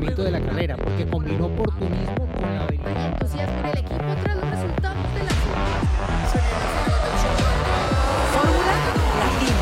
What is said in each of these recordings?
funcionamiento de la carrera, porque combinó oportunismo con la habilidad. entusiasmo en el equipo tras los resultados de la Fórmula Latina.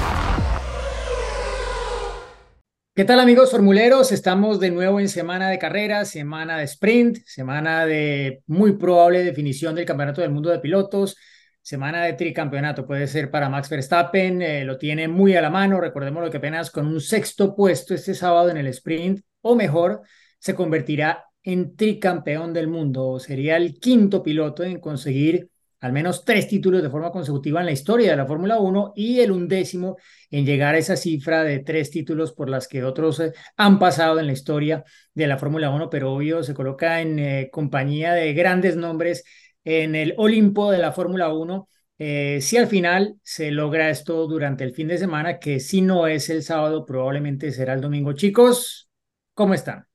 ¿Qué tal amigos formuleros? Estamos de nuevo en semana de carrera, semana de sprint, semana de muy probable definición del Campeonato del Mundo de Pilotos, semana de tricampeonato. Puede ser para Max Verstappen, eh, lo tiene muy a la mano. Recordemos lo que apenas con un sexto puesto este sábado en el sprint, o mejor, se convertirá en tricampeón del mundo. Sería el quinto piloto en conseguir al menos tres títulos de forma consecutiva en la historia de la Fórmula 1 y el undécimo en llegar a esa cifra de tres títulos por las que otros eh, han pasado en la historia de la Fórmula 1, pero obvio se coloca en eh, compañía de grandes nombres en el Olimpo de la Fórmula 1. Eh, si al final se logra esto durante el fin de semana, que si no es el sábado, probablemente será el domingo. Chicos, ¿cómo están?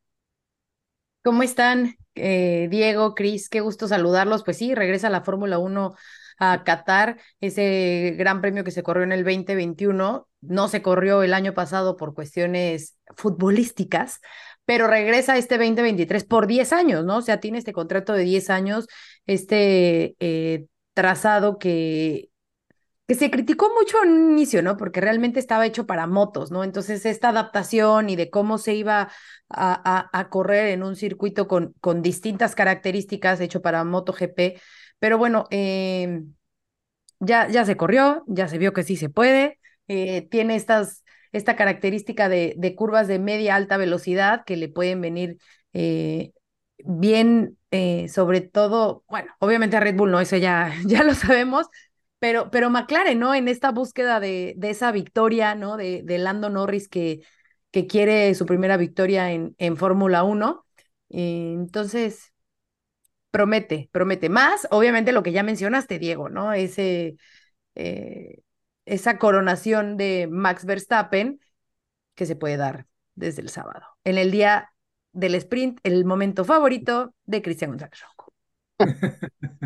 ¿Cómo están, eh, Diego, Cris? Qué gusto saludarlos. Pues sí, regresa la Fórmula 1 a Qatar, ese gran premio que se corrió en el 2021. No se corrió el año pasado por cuestiones futbolísticas, pero regresa este 2023 por 10 años, ¿no? O sea, tiene este contrato de 10 años, este eh, trazado que se criticó mucho al inicio, ¿no? Porque realmente estaba hecho para motos, ¿no? Entonces, esta adaptación y de cómo se iba a, a, correr en un circuito con, con, distintas características hecho para MotoGP. Pero bueno, eh, ya, ya se corrió, ya se vio que sí se puede. Eh, tiene estas, esta característica de, de, curvas de media alta velocidad que le pueden venir eh, bien, sobre todo, bueno, obviamente a Red Bull no, eso ya, ya lo sabemos, pero, pero McLaren, ¿no? En esta búsqueda de, de esa victoria, ¿no? De, de, Lando Norris que, que quiere su primera victoria en, en Fórmula 1. entonces, promete, promete más. Obviamente lo que ya mencionaste, Diego, ¿no? Ese, eh, esa coronación de Max Verstappen que se puede dar desde el sábado. En el día del sprint, el momento favorito de Cristian González Ronco.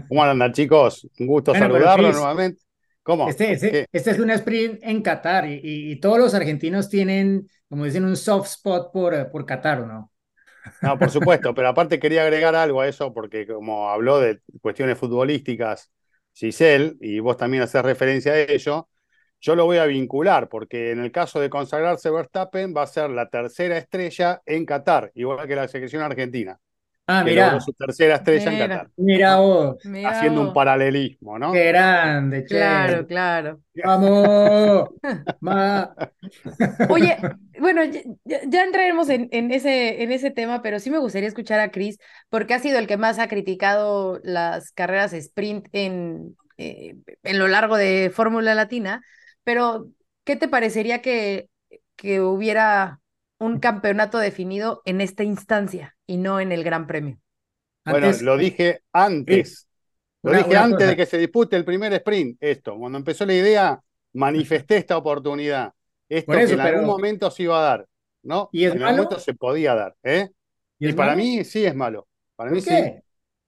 ¿Cómo andan, chicos? Un gusto bueno, saludarlos nuevamente. ¿Cómo? Este, este, este, es un sprint en Qatar y, y, todos los argentinos tienen, como dicen, un soft spot por, por Qatar, ¿no? No, por supuesto, pero aparte quería agregar algo a eso porque como habló de cuestiones futbolísticas Giselle, y vos también haces referencia a ello, yo lo voy a vincular porque en el caso de consagrarse Verstappen va a ser la tercera estrella en Qatar, igual que la selección argentina. Ah, mira. su tercera estrella mira, en Qatar. Mira vos. Mira haciendo vos. un paralelismo, ¿no? Qué grande, che. Claro, claro. Vamos. Ma... Oye, bueno, ya, ya entraremos en, en, ese, en ese tema, pero sí me gustaría escuchar a Chris, porque ha sido el que más ha criticado las carreras sprint en, eh, en lo largo de Fórmula Latina. Pero, ¿qué te parecería que, que hubiera un campeonato definido en esta instancia y no en el Gran Premio. Bueno, antes, lo dije antes. Lo una, dije una antes cosa. de que se dispute el primer sprint. Esto, cuando empezó la idea, manifesté esta oportunidad. Esto eso, que en pero... algún momento se iba a dar, ¿no? ¿Y es en malo? algún momento se podía dar, ¿eh? Y, ¿Y para malo? mí sí es malo. Para mí ¿Por qué? sí.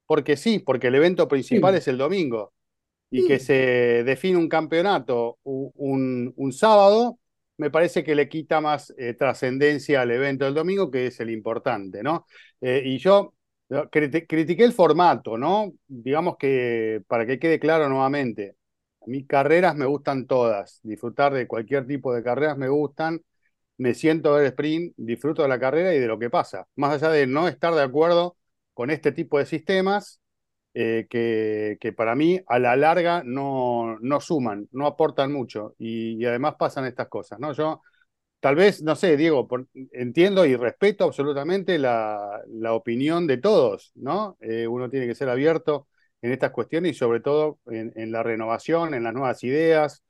Porque sí, porque el evento principal Sí. es el domingo. Y Sí. que se define un campeonato un, un- un sábado, me parece que le quita más eh, trascendencia al evento del domingo, que es el importante, ¿no? Eh, y yo critiqué el formato, ¿no? Digamos que, para que quede claro nuevamente, a mí carreras me gustan todas, disfrutar de cualquier tipo de carreras me gustan, me siento a ver sprint, disfruto de la carrera y de lo que pasa, más allá de no estar de acuerdo con este tipo de sistemas, eh, que, para mí a la larga no, no suman, no aportan mucho y, además pasan estas cosas, ¿no? Yo tal vez, no sé, Diego, entiendo y respeto absolutamente la, la opinión de todos, ¿no? Eh, uno tiene que ser abierto en estas cuestiones y sobre todo en, la renovación, en las nuevas ideas.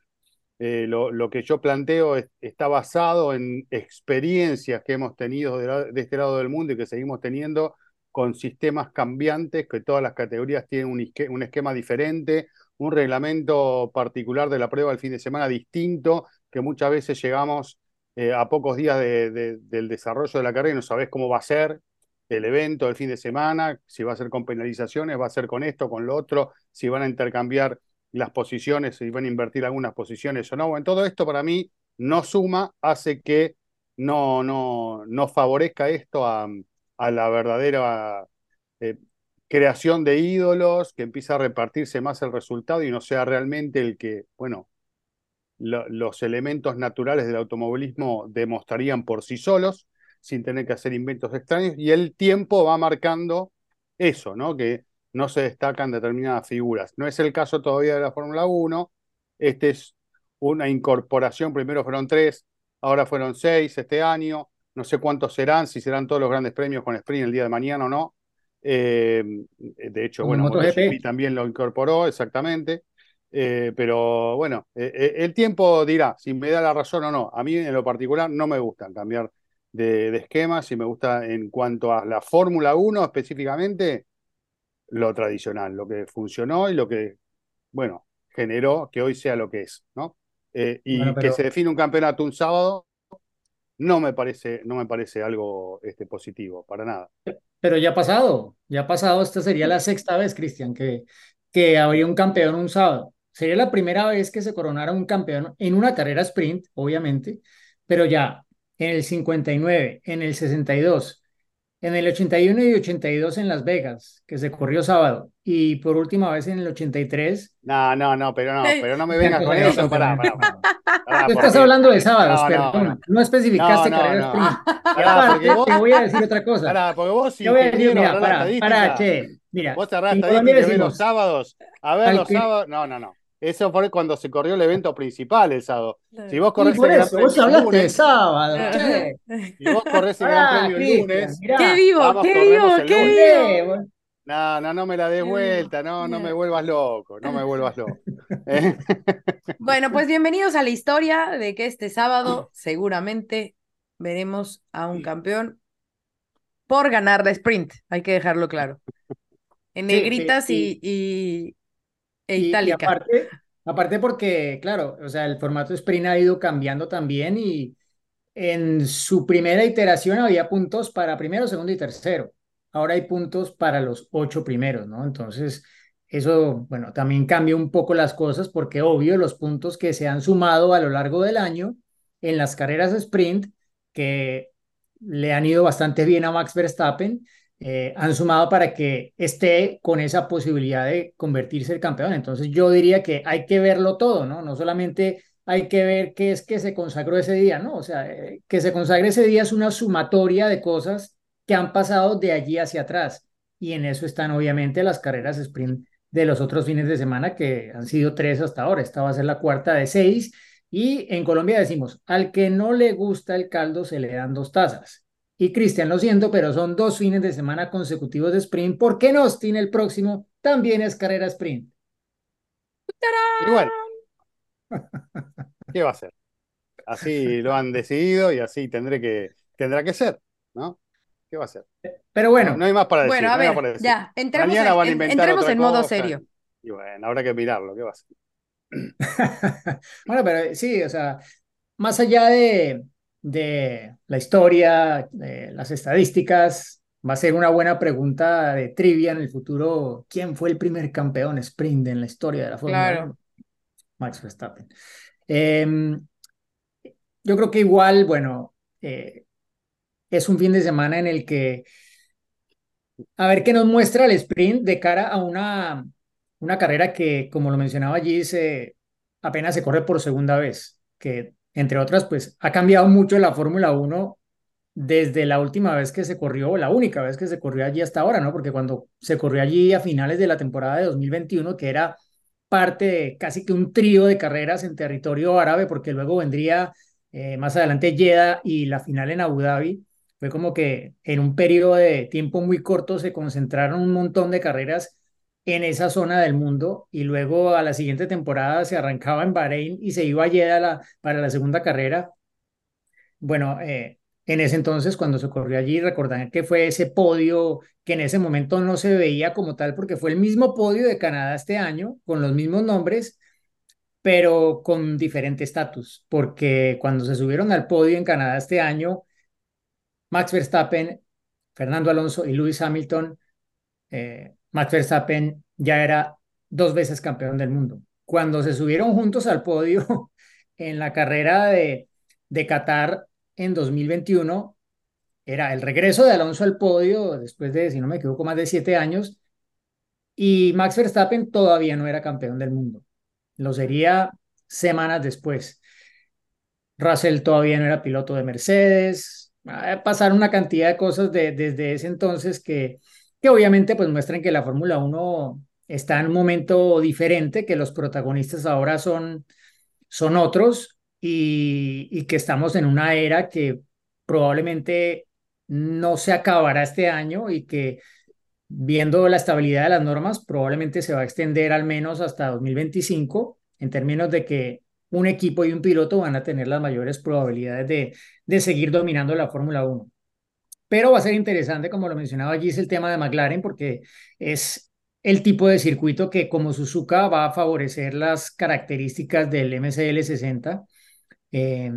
Eh, lo, lo que yo planteo es- está basado en experiencias que hemos tenido de, la- de este lado del mundo y que seguimos teniendo con sistemas cambiantes, que todas las categorías tienen un, esquema diferente, un reglamento particular de la prueba el fin de semana distinto, que muchas veces llegamos eh, a pocos días de- de- del desarrollo de la carrera y no sabés cómo va a ser el evento del fin de semana, si va a ser con penalizaciones, va a ser con esto, con lo otro, si van a intercambiar las posiciones, si van a invertir algunas posiciones o no. Bueno, todo esto para mí no suma, hace que no, no, no favorezca esto a, a la verdadera eh, creación de ídolos, que empieza a repartirse más el resultado y no sea realmente el que, bueno, lo- los elementos naturales del automovilismo demostrarían por sí solos, sin tener que hacer inventos extraños, y el tiempo va marcando eso, ¿no? Que no se destacan determinadas figuras. No es el caso todavía de la Fórmula 1, este es una incorporación, primero fueron tres, ahora fueron seis este año, no sé cuántos serán, si serán todos los grandes premios con sprint el día de mañana o no. Eh, de hecho, Como bueno, MotoGP. También lo incorporó, exactamente. Eh, pero bueno, eh, el tiempo dirá si me da la razón o no. A mí en lo particular no me gusta cambiar de, de esquemas y me gusta en cuanto a la Fórmula 1 específicamente, lo tradicional, lo que funcionó y lo que, bueno, generó que hoy sea lo que es, ¿no? Eh, y Bueno, que se define un campeonato un sábado no me parece, no me parece algo este, positivo, para nada. Pero ya ha pasado, ya ha pasado, esta sería la sexta vez, Cristian, que, que habría un campeón un sábado. Sería la primera vez que se coronara un campeón en una carrera sprint, obviamente, pero ya en el 59, en el 62, en el 81 y 82 en Las Vegas, que se corrió sábado, y por última vez en el 83. No, no, no, pero no, pero no me vengas con eso, pará, pará, pará. Pará, Tú estás hablando de sábados, No, no, perdón, no. no, especificaste No, no, carrera no. sprint. Y Pará, aparte, porque vos- te voy a decir otra cosa. Pará, porque vos, Te voy a decir, mira, para, para, che, mira, Vos cerrás estadística los sábados. A ver, los que- sábados. No, no, no. Eso fue cuando se corrió el evento principal el sábado. Si vos corres por el Gran eso, vos Premio el hablaste de lunes, sábado, che. si vos corres el Gran Premio el lunes, mirá. ¡Qué vivo, qué vivo, qué vivo! No, no, no me la des vuelta, no, no me vuelvas loco, no me vuelvas loco. ¿Eh? Bueno, pues bienvenidos a la historia de que este sábado seguramente veremos a un campeón por ganar la sprint, hay que dejarlo claro. En Sí, sí, negritas y- y, y- e Y, y itálica. aparte, aparte porque, claro, o sea, el formato sprint ha ido cambiando también y en su primera iteración había puntos para primero, segundo y tercero. Ahora hay puntos para los ocho primeros, ¿no? Entonces, eso, bueno, también cambia un poco las cosas porque obvio los puntos que se han sumado a lo largo del año en las carreras sprint, que le han ido bastante bien a Max Verstappen, eh, han sumado para que esté con esa posibilidad de convertirse el campeón. Entonces yo diría que hay que verlo todo, ¿no? No solamente hay que ver qué es que se consagró ese día, ¿no? O sea, eh, que se consagre ese día es una sumatoria de cosas que han pasado de allí hacia atrás. Y en eso están obviamente las carreras sprint de los otros fines de semana, que han sido tres hasta ahora. Esta va a ser la cuarta de seis. Y en Colombia decimos, al que no le gusta el caldo se le dan dos tazas. Y Cristian, lo siento, pero son dos fines de semana consecutivos de sprint, porque en Austin el próximo también es carrera sprint. Y bueno, ¿qué va a ser? Así lo han decidido y así tendré que, tendrá que ser, ¿no? ¿Qué va a ser? Pero bueno, No, no hay más para decir. Bueno, a ver, para decir. ya, entremos Mañana en, van a en- inventar entremos otra en modo cosa. serio. Y bueno, habrá que mirarlo, ¿qué va a ser? bueno, pero sí, o sea, más allá de, de la historia, de las estadísticas, va a ser una buena pregunta de trivia en el futuro. ¿Quién fue el primer campeón sprint en la historia de la Fórmula Claro. 1? Max Verstappen. Em, yo creo que igual, bueno, eh, es un fin de semana en el que a ver qué nos muestra el sprint de cara a una, una carrera que, como lo mencionaba allí, se, apenas se corre por segunda vez, que entre otras, pues ha cambiado mucho la Fórmula 1 desde la última vez que se corrió, la única vez que se corrió allí hasta ahora, ¿no? Porque cuando se corrió allí a finales de la temporada de 2021, que era parte de casi que un trío de carreras en territorio árabe, porque luego vendría eh, más adelante Jeddah y la final en Abu Dhabi. Fue como que en un periodo de tiempo muy corto se concentraron un montón de carreras en esa zona del mundo y luego a la siguiente temporada se arrancaba en Bahrein y se iba a Jeddah para la segunda carrera. Bueno, eh, en ese entonces cuando se corrió allí, recordarán que fue ese podio que en ese momento no se veía como tal porque fue el mismo podio de Canadá este año, con los mismos nombres, pero con diferente estatus, porque cuando se subieron al podio en Canadá este año, Max Verstappen, Fernando Alonso y Lewis Hamilton, eh, Max Verstappen ya era dos veces campeón del mundo. Cuando se subieron juntos al podio en la carrera de, de Qatar en 2021, era el regreso de Alonso al podio después de, si no me equivoco, más de siete años, y Max Verstappen todavía no era campeón del mundo. Lo sería semanas después. Russell todavía no era piloto de Mercedes. Pasaron una cantidad de cosas de, desde ese entonces que, que obviamente pues muestran que la Fórmula 1 está en un momento diferente, que los protagonistas ahora son, son otros y, y que estamos en una era que probablemente no se acabará este año y que viendo la estabilidad de las normas probablemente se va a extender al menos hasta 2025 en términos de que un equipo y un piloto van a tener las mayores probabilidades de, de seguir dominando la Fórmula 1. Pero va a ser interesante, como lo mencionaba allí, es el tema de McLaren, porque es el tipo de circuito que como Suzuka va a favorecer las características del MCL 60. Eh,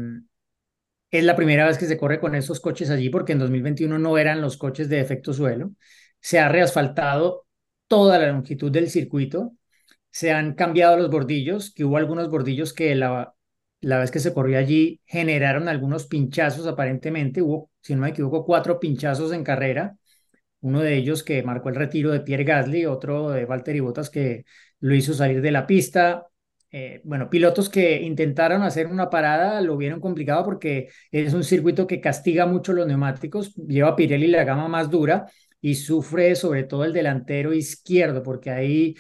es la primera vez que se corre con esos coches allí, porque en 2021 no eran los coches de efecto suelo. Se ha reasfaltado toda la longitud del circuito se han cambiado los bordillos, que hubo algunos bordillos que la, la vez que se corrió allí generaron algunos pinchazos aparentemente, hubo, si no me equivoco, cuatro pinchazos en carrera, uno de ellos que marcó el retiro de Pierre Gasly, otro de Valtteri Bottas que lo hizo salir de la pista. Eh, bueno, pilotos que intentaron hacer una parada lo vieron complicado porque es un circuito que castiga mucho los neumáticos, lleva Pirelli la gama más dura y sufre sobre todo el delantero izquierdo porque ahí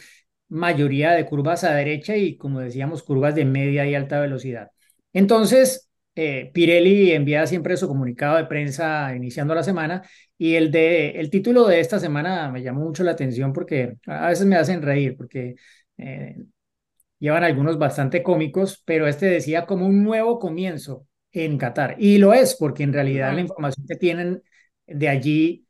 mayoría de curvas a derecha y, como decíamos, curvas de media y alta velocidad. Entonces, eh, Pirelli envía siempre su comunicado de prensa iniciando la semana y el, de, el título de esta semana me llamó mucho la atención porque a veces me hacen reír porque eh, llevan algunos bastante cómicos, pero este decía como un nuevo comienzo en Qatar. Y lo es porque en realidad la información que tienen de allí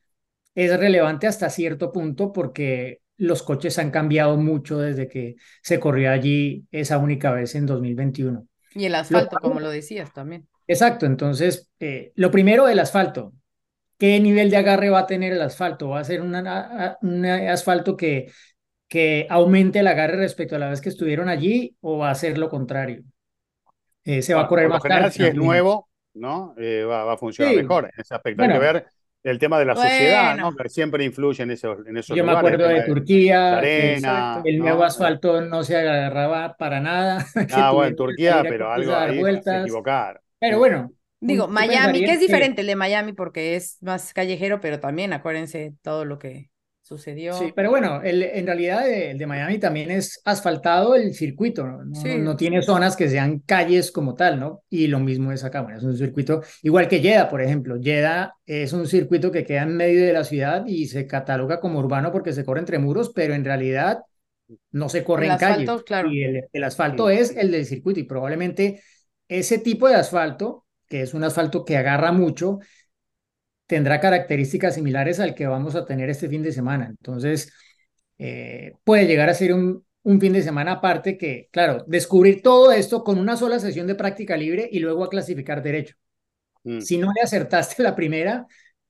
es relevante hasta cierto punto porque los coches han cambiado mucho desde que se corrió allí esa única vez en 2021. Y el asfalto, como lo decías también. Exacto, entonces, eh, lo primero, el asfalto. ¿Qué nivel de agarre va a tener el asfalto? ¿Va a ser un asfalto que, que aumente el agarre respecto a la vez que estuvieron allí o va a ser lo contrario? Eh, se va a correr más tarde. Si es nuevo, ¿no? Eh, va, a funcionar mejor. En ese aspecto hay que ver el tema de la sociedad, ¿no? Que siempre influye en esos, en esos Yo me acuerdo de, Turquía, arena, el nuevo asfalto no se agarraba para nada. Ah, bueno, en Turquía, pero algo ahí vueltas. se equivocaron. Pero bueno. Digo, Miami, que es diferente el de Miami porque es más callejero, pero también acuérdense todo lo que sucedió. Sí, pero bueno, el, en realidad el de Miami también es asfaltado el circuito, ¿no? No, tiene zonas que sean calles como tal, ¿no? Y lo mismo es acá, bueno, es un circuito igual que Jeddah, por ejemplo. Jeddah es un circuito que queda en medio de la ciudad y se cataloga como urbano porque se corre entre muros, pero en realidad no se corre en calles. Claro. Y el, el asfalto es el del circuito y probablemente ese tipo de asfalto, que es un asfalto que agarra mucho, tendrá características similares al que vamos a tener este fin de semana. Entonces, eh, puede llegar a ser un, un fin de semana aparte que, claro, descubrir todo esto con una sola sesión de práctica libre y luego a clasificar derecho. Mm. Si no le acertaste la primera,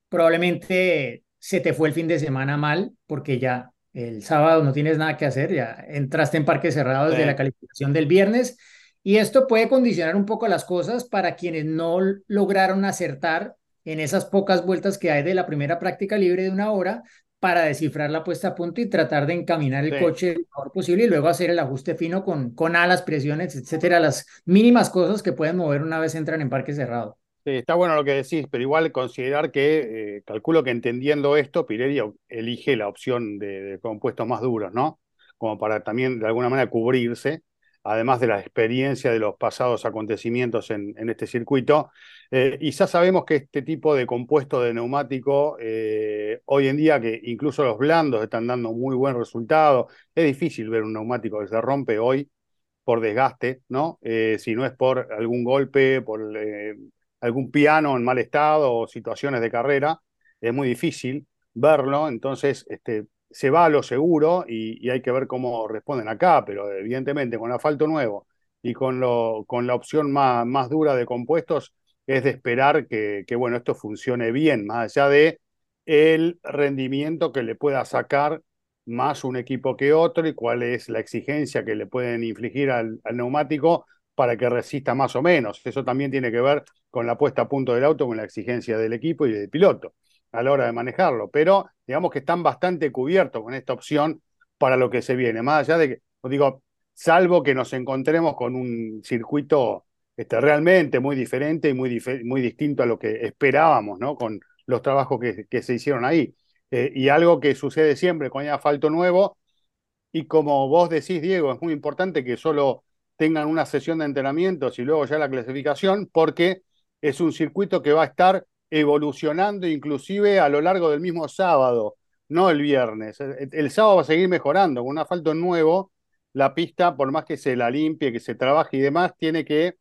probablemente se te fue el fin de semana mal porque ya el sábado no tienes nada que hacer, ya entraste en parque cerrado desde la calificación del viernes y esto puede condicionar un poco las cosas para quienes no lograron acertar en esas pocas vueltas que hay de la primera práctica libre de una hora para descifrar la puesta a punto y tratar de encaminar el coche lo mejor posible y luego hacer el ajuste fino con, con alas, presiones, etcétera, las mínimas cosas que pueden mover una vez entran en parque cerrado. Sí, está bueno lo que decís, pero igual considerar que, eh, calculo que entendiendo esto, Pirelli elige la opción de, de compuestos más duros, ¿no? Como para también de alguna manera cubrirse además de la experiencia de los pasados acontecimientos en, este circuito. Eh, y ya sabemos que este tipo de compuesto de neumático, eh, hoy en día que incluso los blandos están dando muy buen resultado, es difícil ver un neumático que se rompe hoy por desgaste, ¿no? Eh, si no es por algún golpe, por algún piano en mal estado o situaciones de carrera, es muy difícil verlo. Entonces, este, se va a lo seguro y, hay que ver cómo responden acá, pero evidentemente con asfalto nuevo y con, lo, con la opción más, más dura de compuestos es de esperar que, bueno, esto funcione bien, más allá de el rendimiento que le pueda sacar más un equipo que otro y cuál es la exigencia que le pueden infligir al, al neumático para que resista más o menos. Eso también tiene que ver con la puesta a punto del auto, con la exigencia del equipo y del piloto a la hora de manejarlo. Pero digamos que están bastante cubiertos con esta opción para lo que se viene. Más allá de que, digo, salvo que nos encontremos con un circuito este, realmente muy diferente y muy, muy distinto a lo que esperábamos. Con los trabajos que, se hicieron ahí. Eh, y algo que sucede siempre cuando hay asfalto nuevo, y como vos decís, Diego, es muy importante que solo tengan una sesión de entrenamientos y luego ya la clasificación, porque es un circuito que va a estar evolucionando inclusive a lo largo del mismo sábado, no el viernes. El, sábado va a seguir mejorando, con un asfalto nuevo, la pista, por más que se la limpie, que se trabaje y demás, tiene que,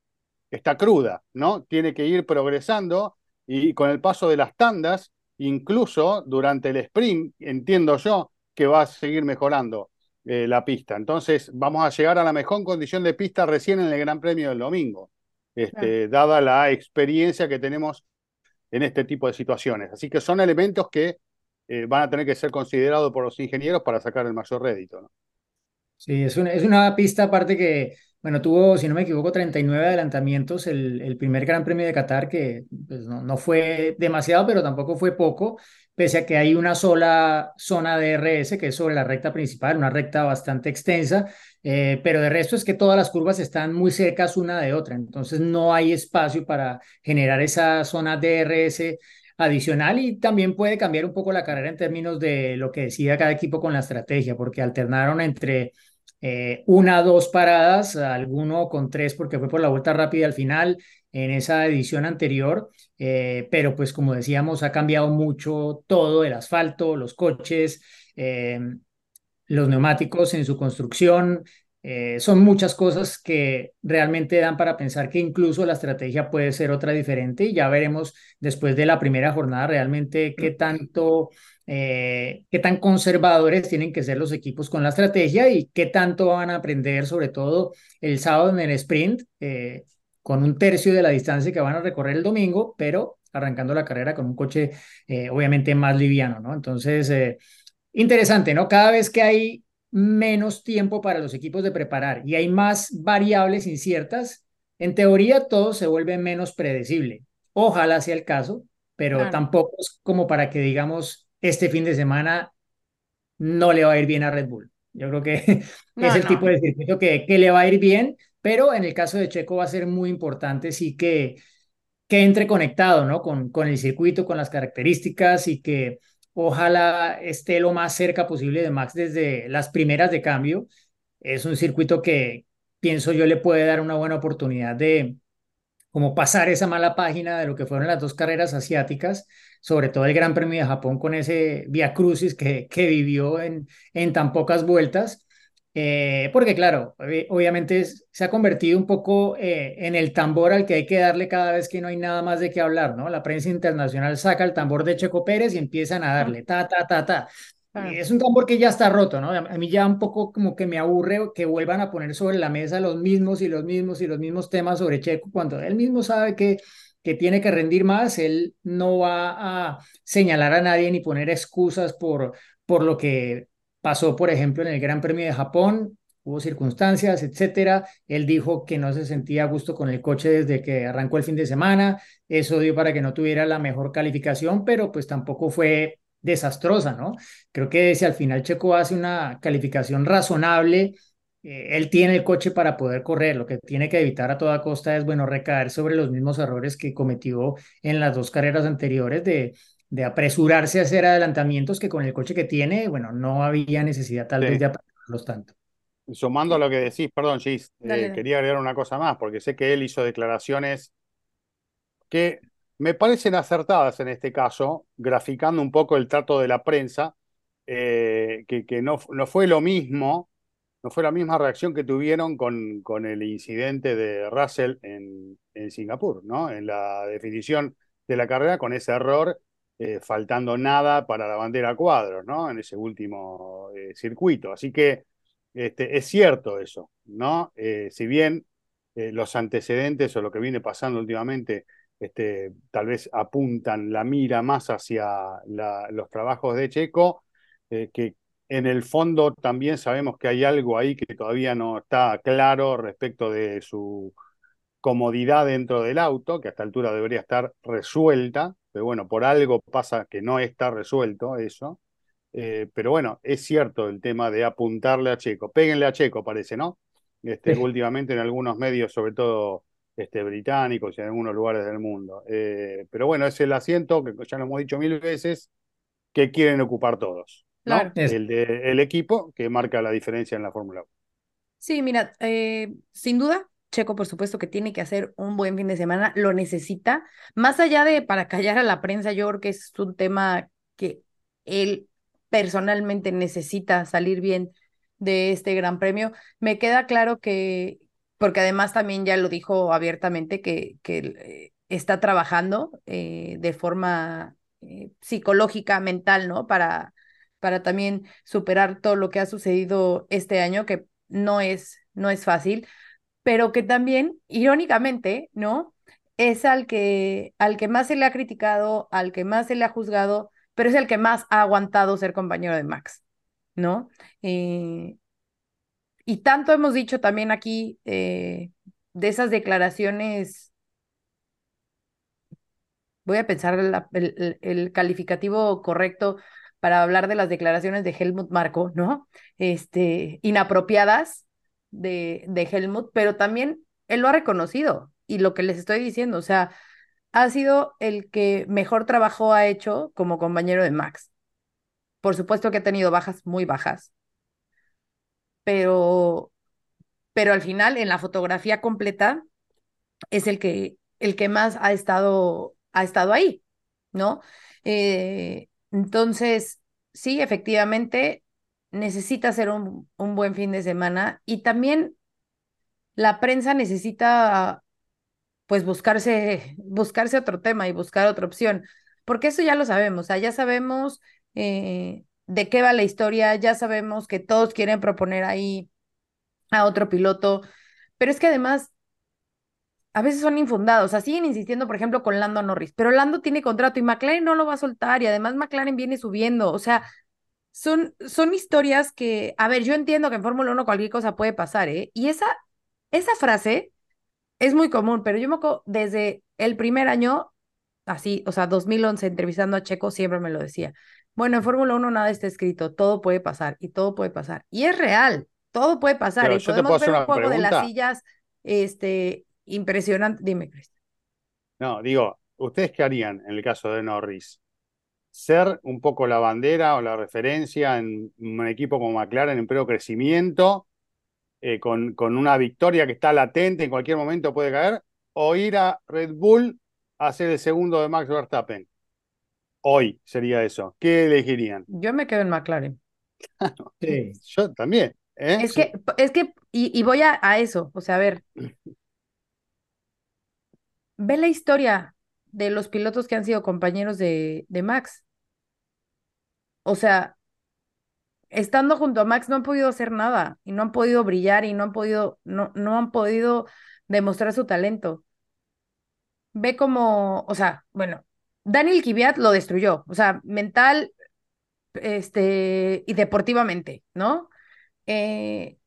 está cruda, ¿no? Tiene que ir progresando y con el paso de las tandas, incluso durante el sprint, entiendo yo, que va a seguir mejorando eh, la pista. Entonces, vamos a llegar a la mejor condición de pista recién en el Gran Premio del domingo, este, dada la experiencia que tenemos en este tipo de situaciones. Así que son elementos que eh, van a tener que ser considerados por los ingenieros para sacar el mayor rédito. ¿no? Sí, es una, es una pista aparte que, bueno, tuvo, si no me equivoco, 39 adelantamientos el, primer Gran Premio de Qatar, que pues, no, no fue demasiado, pero tampoco fue poco, pese a que hay una sola zona de RS que es sobre la recta principal, una recta bastante extensa, eh, pero de resto es que todas las curvas están muy cercas una de otra, entonces no hay espacio para generar esa zona DRS adicional y también puede cambiar un poco la carrera en términos de lo que decida cada equipo con la estrategia, porque alternaron entre eh, una, dos paradas, alguno con tres porque fue por la vuelta rápida al final en esa edición anterior, eh, pero pues como decíamos, ha cambiado mucho todo, el asfalto, los coches, eh, los neumáticos en su construcción, son muchas cosas que realmente dan para pensar que incluso la estrategia puede ser otra diferente y ya veremos después de la primera jornada realmente qué tanto eh, qué tan conservadores tienen que ser los equipos con la estrategia y qué tanto van a aprender, sobre todo el sábado en el sprint, eh, con un tercio de la distancia que van a recorrer el domingo, pero arrancando la carrera con un coche eh, obviamente más liviano, ¿no? Entonces, interesante, ¿no? Cada vez que hay menos tiempo para los equipos de preparar y hay más variables inciertas, en teoría todo se vuelve menos predecible. Ojalá sea el caso, pero tampoco es como para que digamos este fin de semana no le va a ir bien a Red Bull. Yo creo que es el tipo de circuito que, que, le va a ir bien, pero en el caso de Checo va a ser muy importante sí que, que entre conectado ¿no? con, con el circuito, con las características y que ojalá esté lo más cerca posible de Max desde las primeras de cambio. Es un circuito que pienso yo le puede dar una buena oportunidad de como pasar esa mala página de lo que fueron las dos carreras asiáticas sobre todo el Gran Premio de Japón con ese Via Crucis que, que vivió en, en tan pocas vueltas. Eh, porque claro, obviamente se ha convertido un poco eh, en el tambor al que hay que darle cada vez que no hay nada más de qué hablar, ¿no? La prensa internacional saca el tambor de Checo Pérez y empiezan a darle ta, ta, ta, ta. es un tambor que ya está roto, ¿no? A mí ya un poco como que me aburre que vuelvan a poner sobre la mesa los mismos y los mismos y los mismos temas sobre Checo cuando él mismo sabe que que tiene que rendir más, él no va a señalar a nadie ni poner excusas por, por lo que pasó, por ejemplo, en el Gran Premio de Japón, hubo circunstancias, etcétera. Él dijo que no se sentía a gusto con el coche desde que arrancó el fin de semana, eso dio para que no tuviera la mejor calificación, pero pues tampoco fue desastrosa, ¿no? Creo que si al final Checo hace una calificación razonable, eh, él tiene el coche para poder correr. Lo que tiene que evitar a toda costa es, bueno, recaer sobre los mismos errores que cometió en las dos carreras anteriores de, de apresurarse a hacer adelantamientos que con el coche que tiene, bueno, no había necesidad tal vez de apresurarlos tanto. Sumando a lo que decís, perdón, Gis, eh, quería agregar una cosa más, porque sé que él hizo declaraciones que me parecen acertadas en este caso, graficando un poco el trato de la prensa, eh, que, que no, no fue lo mismo no fue la misma reacción que tuvieron con, con el incidente de Russell en, en, Singapur, ¿no? En la definición de la carrera con ese error, eh, faltando nada para la bandera cuadros, ¿no? En ese último eh, circuito. Así que este, es cierto eso, ¿no? Eh, si bien los antecedentes o lo que viene pasando últimamente este, tal vez apuntan la mira más hacia los trabajos de Checo, que en el fondo también sabemos que hay algo ahí que todavía no está claro respecto de su, comodidad dentro del auto, que a esta altura debería estar resuelta, pero bueno, por algo pasa que no está resuelto eso. Eh, pero bueno, es cierto el tema de apuntarle a Checo. Péguenle a Checo, parece, ¿no? Este, Sí. Últimamente en algunos medios, sobre todo este, británicos y en algunos lugares del mundo. Eh, pero bueno, es el asiento, que ya lo hemos dicho mil veces, que quieren ocupar todos. ¿No? Claro. El, de- el equipo que marca la diferencia en la Fórmula 1. Sí, mira, eh, sin duda, Checo, por supuesto que tiene que hacer un buen fin de semana, lo necesita. Más allá de para callar a la prensa, yo creo que es un tema que él personalmente necesita salir bien de este gran premio. Me queda claro que, porque además también ya lo dijo abiertamente, que, que eh, está trabajando eh, de forma eh, psicológica, mental, ¿no? Para, para también superar todo lo que ha sucedido este año, que no es, no es fácil, pero que también, irónicamente, ¿no? Es al que, al que más se le ha criticado, al que más se le ha juzgado, pero es el que más ha aguantado ser compañero de Max, ¿no? Eh, y tanto hemos dicho también aquí eh, de esas declaraciones, voy a pensar el, el- el calificativo correcto para hablar de las declaraciones de Helmut Marko, ¿no? Este, inapropiadas de, de Helmut, pero también él lo ha reconocido y lo que les estoy diciendo, o sea, ha sido el que mejor trabajo ha hecho como compañero de Max. Por supuesto que ha tenido bajas muy bajas, pero, pero al final en la fotografía completa es el que, el que más ha estado, ha estado ahí, ¿no? Eh, entonces, sí, efectivamente, necesita hacer un, un buen fin de semana y también la prensa necesita, pues, buscarse, buscarse otro tema y buscar otra opción, porque eso ya lo sabemos, o sea, ya sabemos eh, de qué va la historia, ya sabemos que todos quieren proponer ahí a otro piloto, pero es que además a veces son infundados, o sea, siguen insistiendo, por ejemplo, con Lando Norris, pero Lando tiene contrato y McLaren no lo va a soltar y además McLaren viene subiendo, o sea, son, son historias que, a ver, yo entiendo que en Fórmula 1 cualquier cosa puede pasar, ¿eh? Y esa, esa frase es muy común, pero yo me acuerdo desde el primer año, así, o sea, 2011, entrevistando a Checo, siempre me lo decía. Bueno, en Fórmula 1 nada está escrito, todo puede pasar y todo puede pasar. Y es real, todo puede pasar. Pero y podemos ver un una juego de las pregunta. sillas, este, impresionante. Dime, Cristian. No, digo, ¿ustedes qué harían en el caso de Norris? ¿Ser un poco la bandera o la referencia en un equipo como McLaren en pleno crecimiento, eh, con, con una victoria que está latente, en cualquier momento puede caer? ¿O ir a Red Bull a ser el segundo de Max Verstappen? Hoy sería eso. ¿Qué elegirían? Yo me quedo en McLaren. Sí. Yo también. ¿eh? Es que, es que, y, y voy a, a eso, o sea, a ver, ve la historia de los pilotos que han sido compañeros de, de Max. O sea, estando junto a Max no han podido hacer nada y no han podido brillar y no han podido, no, no han podido demostrar su talento. Ve como, o sea, bueno, Daniel Kvyat lo destruyó, o sea, mental, este, y deportivamente, ¿no? Eh,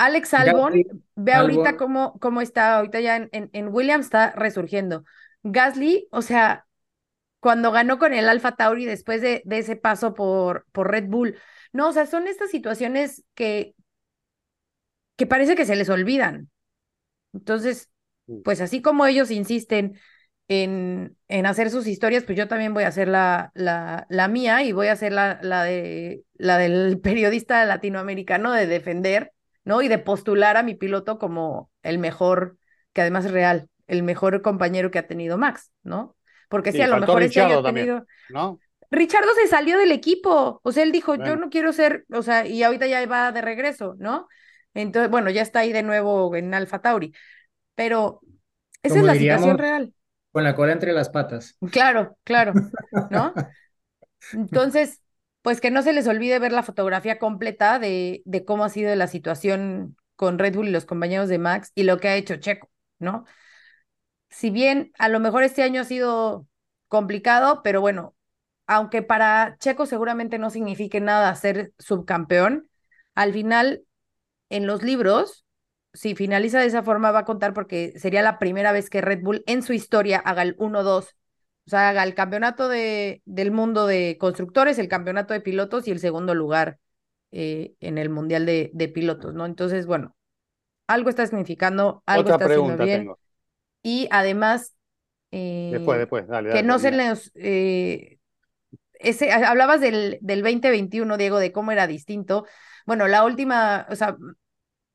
Alex Albon, Gasly, ve ahorita Albon. cómo, cómo está, ahorita ya en, en, en Williams está resurgiendo. Gasly, o sea, cuando ganó con el Alfa Tauri después de, de ese paso por, por Red Bull. No, o sea, son estas situaciones que, que parece que se les olvidan. Entonces, pues así como ellos insisten en, en hacer sus historias, pues yo también voy a hacer la, la, la mía y voy a hacer la, la, de, la del periodista latinoamericano de defender, ¿no? Y de postular a mi piloto como el mejor, que además es real, el mejor compañero que ha tenido Max, ¿no? Porque sí, Sí, a lo mejor este año Richardo ha también. tenido... ¿no? Richardo se salió del equipo, o sea, él dijo, yo no quiero ser, o sea, y ahorita ya va de regreso, ¿no? Entonces, bueno, ya está ahí de nuevo en Alfa Tauri, pero esa Como es la situación real. Con la cola entre las patas. Claro, claro, ¿no? Entonces, pues que no se les olvide ver la fotografía completa de, de cómo ha sido la situación con Red Bull y los compañeros de Max y lo que ha hecho Checo, ¿no? Si bien a lo mejor este año ha sido complicado, pero bueno, aunque para Checo seguramente no signifique nada ser subcampeón, al final en los libros si finaliza de esa forma va a contar porque sería la primera vez que Red Bull en su historia haga el 1-2. O sea, el campeonato de, del mundo de constructores, el campeonato de pilotos y el segundo lugar eh, en el mundial de, de, pilotos, ¿no? Entonces, bueno, algo está significando, algo Otra está pregunta haciendo bien. tengo. Y además, eh, Después, después, dale, que dale, no se les... eh, ese, hablabas del, del 2021, Diego, de cómo era distinto. Bueno, la última, o sea,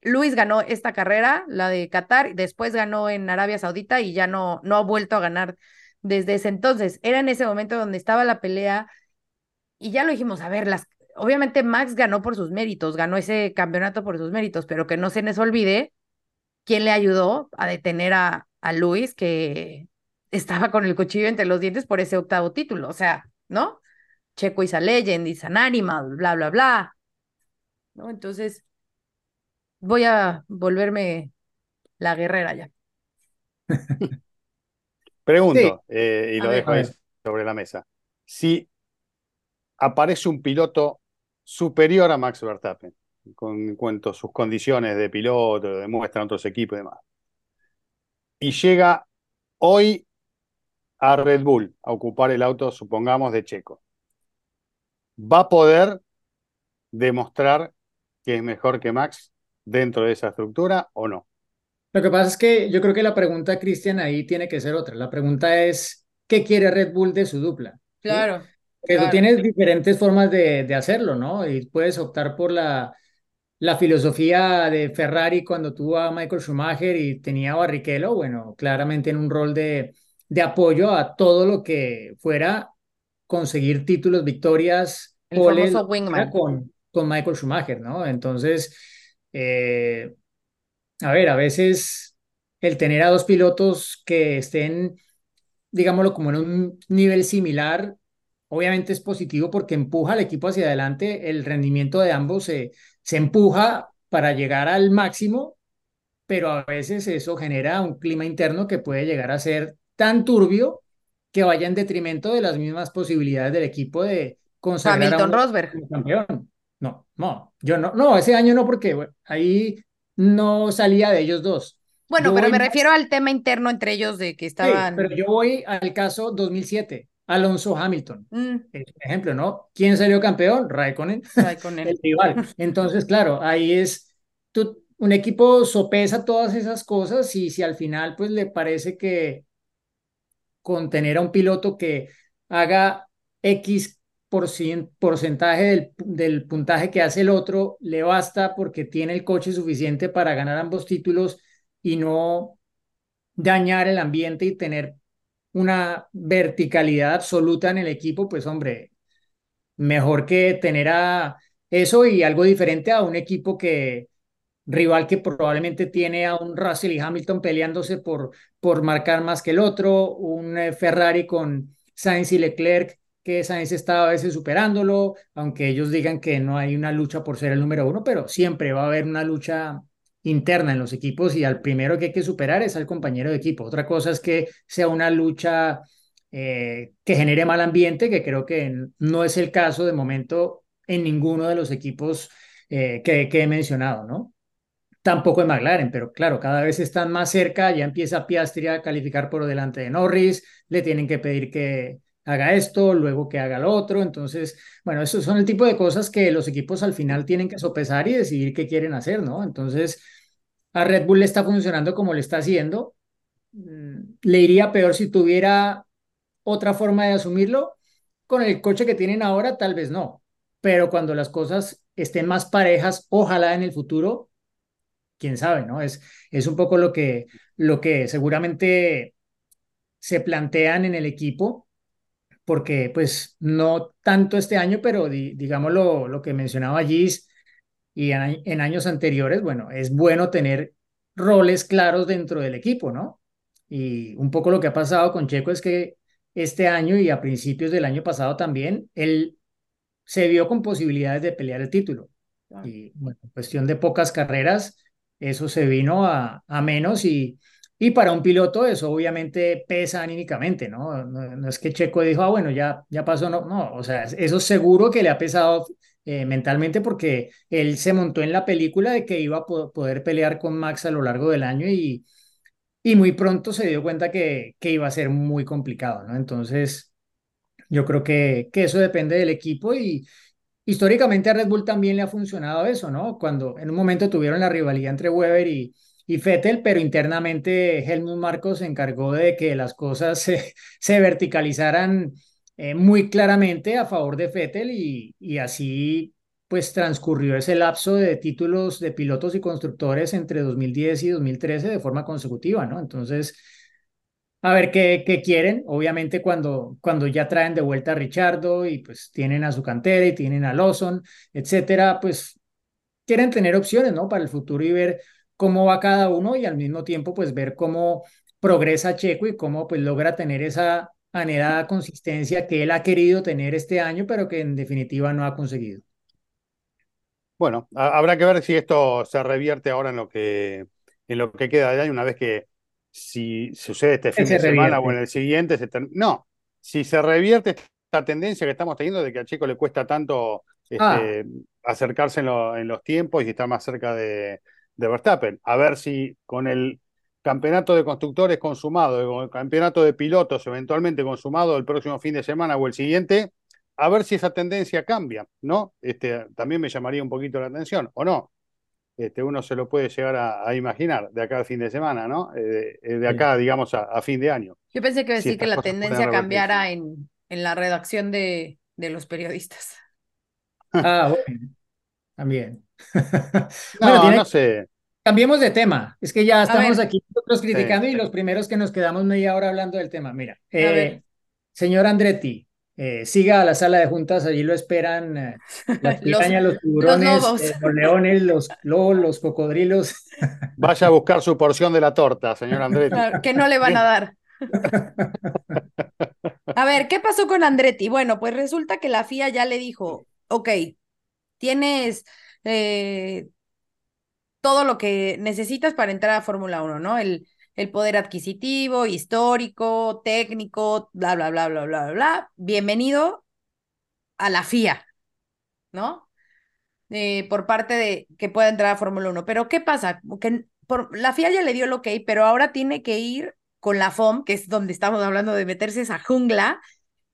Luis ganó esta carrera, la de Qatar, después ganó en Arabia Saudita y ya no, no ha vuelto a ganar desde ese entonces. Era en ese momento donde estaba la pelea y ya lo dijimos, a ver, las, obviamente Max ganó por sus méritos, ganó ese campeonato por sus méritos, pero que no se les olvide quién le ayudó a detener a, a Luis, que estaba con el cuchillo entre los dientes por ese octavo título, o sea, ¿no? Checo is a legend, is an animal, bla, bla, bla. ¿No? Entonces, voy a volverme la guerrera ya. Pregunto, Sí. eh, y A lo ver. dejo ahí sobre la mesa. Si aparece un piloto superior a Max Verstappen, con en cuanto a sus condiciones de piloto, lo demuestran otros equipos y demás, y llega hoy a Red Bull a ocupar el auto, supongamos, de Checo, ¿va a poder demostrar que es mejor que Max dentro de esa estructura o no? Lo que pasa es que yo creo que la pregunta, Cristian, ahí tiene que ser otra. La pregunta es, ¿qué quiere Red Bull de su dupla? ¿Sí? Claro. Que tú claro. tienes diferentes formas de, de hacerlo, ¿no? Y puedes optar por la, la filosofía de Ferrari cuando tuvo a Michael Schumacher y tenía a Barrichello, bueno, claramente en un rol de, de apoyo a todo lo que fuera conseguir títulos, victorias, El poles, con, con Michael Schumacher, ¿no? Entonces, eh, a ver, a veces el tener a dos pilotos que estén, digámoslo, como en un nivel similar, obviamente es positivo porque empuja al equipo hacia adelante, el rendimiento de ambos se, se empuja para llegar al máximo, pero a veces eso genera un clima interno que puede llegar a ser tan turbio que vaya en detrimento de las mismas posibilidades del equipo de consagrar a Hamilton Rosberg. campeón. No, no, yo no, no, ese año no, porque bueno, ahí no salía de ellos dos. Bueno, Yo pero me más- refiero al tema interno entre ellos de que Sí, estaban. pero yo voy al caso 2007, Alonso Hamilton. Mm, ejemplo, ¿no? ¿Quién salió campeón? Raikkonen, Raikkonen. el rival. Entonces, claro, ahí es, tú, un equipo sopesa todas esas cosas y si al final pues le parece que con tener a un piloto que haga X porcentaje del, puntaje que hace el otro, le basta porque tiene el coche suficiente para ganar ambos títulos y no dañar el ambiente y tener una verticalidad absoluta en el equipo, pues hombre, mejor que tener a eso y algo diferente a un equipo que rival que probablemente tiene a un Russell y Hamilton peleándose por, por marcar más que el otro, un eh, Ferrari con Sainz y Leclerc, que Sainz está a veces superándolo, aunque ellos digan que no hay una lucha por ser el número uno, pero siempre va a haber una lucha interna en los equipos y al primero que hay que superar es al compañero de equipo. Otra cosa es que sea una lucha eh, que genere mal ambiente, que creo que no es el caso de momento en ninguno de los equipos eh, que, que he mencionado, ¿no? Tampoco en McLaren, pero claro, cada vez están más cerca, ya empieza Piastri a calificar por delante de Norris, le tienen que pedir que haga esto, luego que haga lo otro, entonces, bueno, esos son el tipo de cosas que los equipos al final tienen que sopesar y decidir qué quieren hacer, ¿no? Entonces, a Red Bull le está funcionando como le está haciendo, Mm, le iría peor si tuviera otra forma de asumirlo, con el coche que tienen ahora tal vez no, pero cuando las cosas estén más parejas, ojalá en el futuro, quién sabe, ¿no? Es, es un poco lo que, lo que seguramente se plantean en el equipo, porque pues no tanto este año, pero di, digamos lo, lo que mencionaba Gis y en, en años anteriores, bueno, es bueno tener roles claros dentro del equipo, ¿no? Y un poco lo que ha pasado con Checo es que este año y a principios del año pasado también, él se vio con posibilidades de pelear el título. Y bueno, en cuestión de pocas carreras, eso se vino a, a menos y Y para un piloto eso obviamente pesa anímicamente, ¿no? No, es que Checo dijo, ah, bueno, ya, ya pasó, no, no, o sea, eso seguro que le ha pesado eh, mentalmente porque él se montó en la película de que iba a poder pelear con Max a lo largo del año y, y muy pronto se dio cuenta que, que iba a ser muy complicado, ¿no? Entonces, yo creo que, que eso depende del equipo y históricamente a Red Bull también le ha funcionado eso, ¿no? Cuando en un momento tuvieron la rivalidad entre Weber y, y Fettel, pero internamente Helmut Marcos se encargó de que las cosas se, se verticalizaran eh, muy claramente a favor de Fettel y, y así pues transcurrió ese lapso de títulos de pilotos y constructores entre 2010 y 2013 de forma consecutiva, ¿no? Entonces, a ver qué, qué quieren. Obviamente cuando, cuando ya traen de vuelta a Richardo y pues tienen a su cantera y tienen a Lawson, etcétera, pues quieren tener opciones, ¿no? Para el futuro y ver cómo va cada uno y al mismo tiempo pues ver cómo progresa Checo y cómo pues logra tener esa anhelada consistencia que él ha querido tener este año, pero que en definitiva no ha conseguido. Bueno, habrá que ver si esto se revierte ahora en lo que, en lo que queda de año, una vez que si sucede este fin de semana o en el siguiente, se no, si se revierte esta tendencia que estamos teniendo de que a Checo le cuesta tanto ah. este, acercarse en, los tiempos y estar más cerca de, de Verstappen. A ver si con el campeonato de constructores consumado, con el campeonato de pilotos eventualmente consumado el próximo fin de semana o el siguiente, a ver si esa tendencia cambia, ¿no? Este, también me llamaría un poquito la atención, ¿o no? Este, uno se lo puede llegar a, imaginar de acá al fin de semana, ¿no? Eh, eh, de acá, digamos, a, fin de año. Yo pensé que decir que la tendencia cambiara en, en la redacción de, de los periodistas. Ah, bueno, también. no, no sé. Cambiemos de tema. Es que ya estamos aquí nosotros criticando y los primeros que nos quedamos media hora hablando del tema. Mira, eh, señor Andretti, eh, siga a la sala de juntas, allí lo esperan eh, las pirañas, los, tiburones, los, leones, los lobos, los cocodrilos. Vaya a buscar su porción de la torta, señor Andretti. que no le van a dar. A ver, ¿qué pasó con Andretti? Bueno, pues resulta que la FIA ya le dijo, ok, tienes eh, todo lo que necesitas para entrar a Fórmula 1, ¿no? El, poder adquisitivo, histórico, técnico, bla, bla, bla, bla, bla, bla. Bienvenido a la FIA, ¿no? Eh, por parte de que pueda entrar a Fórmula 1. Pero ¿qué pasa? Que por, la FIA ya le dio el ok, pero ahora tiene que ir con la FOM, que es donde estamos hablando de meterse esa jungla,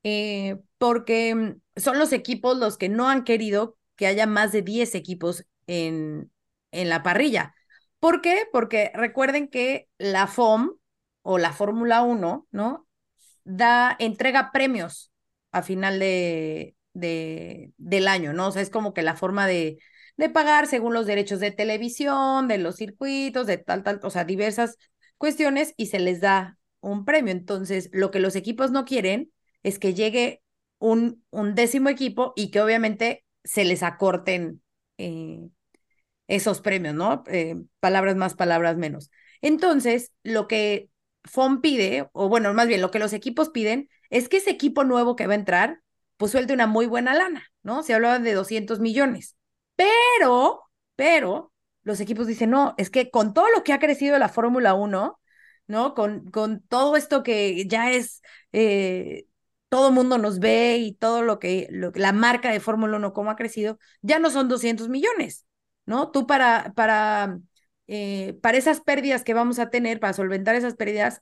eh, porque mm, son los equipos los que no han querido que haya más de 10 equipos en, en la parrilla. ¿Por qué? Porque recuerden que la FOM o la Fórmula 1, ¿no? Da, entrega premios a final de, de, del año, ¿no? O sea, es como que la forma de, de pagar según los derechos de televisión, de los circuitos, de tal, tal, o sea, diversas cuestiones y se les da un premio. Entonces, lo que los equipos no quieren es que llegue un, un décimo equipo y que obviamente se les acorten eh, esos premios, ¿no? Eh, palabras más, palabras menos. Entonces, lo que FOM pide, o bueno, más bien lo que los equipos piden, es que ese equipo nuevo que va a entrar, pues suelte una muy buena lana, ¿no? Se hablaba de 200 millones. Pero, pero, los equipos dicen, no, es que con todo lo que ha crecido la Fórmula 1, ¿no? Con, con todo esto que ya es eh, todo el mundo nos ve y todo lo que, la marca de Fórmula 1, cómo ha crecido, ya no son 200 millones, ¿no? Tú para, para, eh, para esas pérdidas que vamos a tener, para solventar esas pérdidas,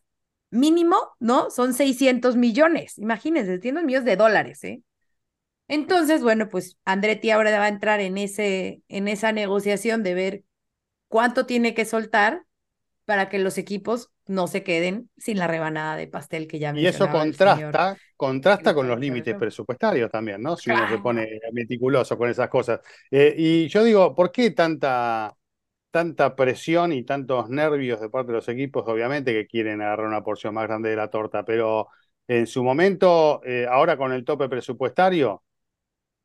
mínimo, ¿no? Son 600 millones, imagínense, 600 millones de dólares, ¿eh? Entonces, bueno, pues Andretti ahora va a entrar en, ese, en esa negociación de ver cuánto tiene que soltar para que los equipos no se queden sin la rebanada de pastel que ya Y eso contrasta, contrasta con los límites presupuestarios también, ¿no? Si uno se pone meticuloso con esas cosas. Eh, y yo digo, ¿por qué tanta, tanta presión y tantos nervios de parte de los equipos, obviamente, que quieren agarrar una porción más grande de la torta? Pero en su momento, eh, ahora con el tope presupuestario,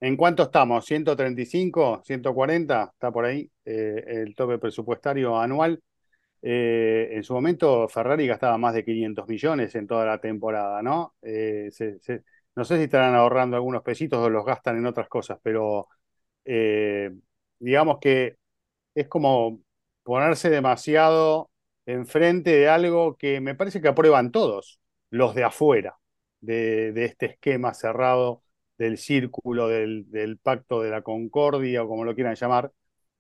¿En cuánto estamos? ¿135? ¿140? Está por ahí eh, el tope presupuestario anual. Eh, en su momento Ferrari gastaba más de 500 millones en toda la temporada, ¿no? Eh, no sé si estarán ahorrando algunos pesitos o los gastan en otras cosas, pero eh, digamos que es como ponerse demasiado enfrente de algo que me parece que aprueban todos, los de afuera, de, este esquema cerrado del círculo, del, del, pacto de la concordia o como lo quieran llamar,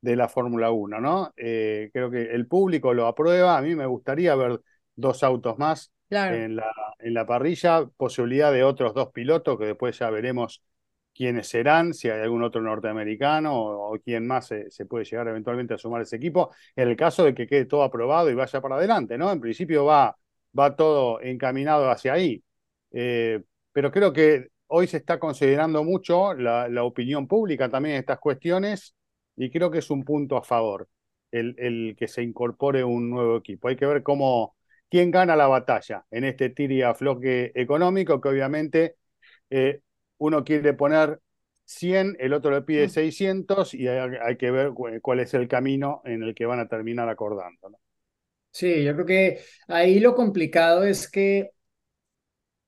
de la Fórmula 1, ¿no? Eh, creo que el público lo aprueba, a mí me gustaría ver dos autos más claro. en, la, en la parrilla, posibilidad de otros dos pilotos que después ya veremos quiénes serán, si hay algún otro norteamericano o, o quién más se, se, puede llegar eventualmente a sumar a ese equipo, en el caso de que quede todo aprobado y vaya para adelante, ¿no? En principio va, va todo encaminado hacia ahí. Eh, pero creo que hoy se está considerando mucho la, la, opinión pública también en estas cuestiones y creo que es un punto a favor el, el, que se incorpore un nuevo equipo. Hay que ver cómo, quién gana la batalla en este tiri afloque económico que obviamente eh, uno quiere poner 100, el otro le pide 600 y hay, hay, que ver cuál es el camino en el que van a terminar acordando. ¿no? Sí, yo creo que ahí lo complicado es que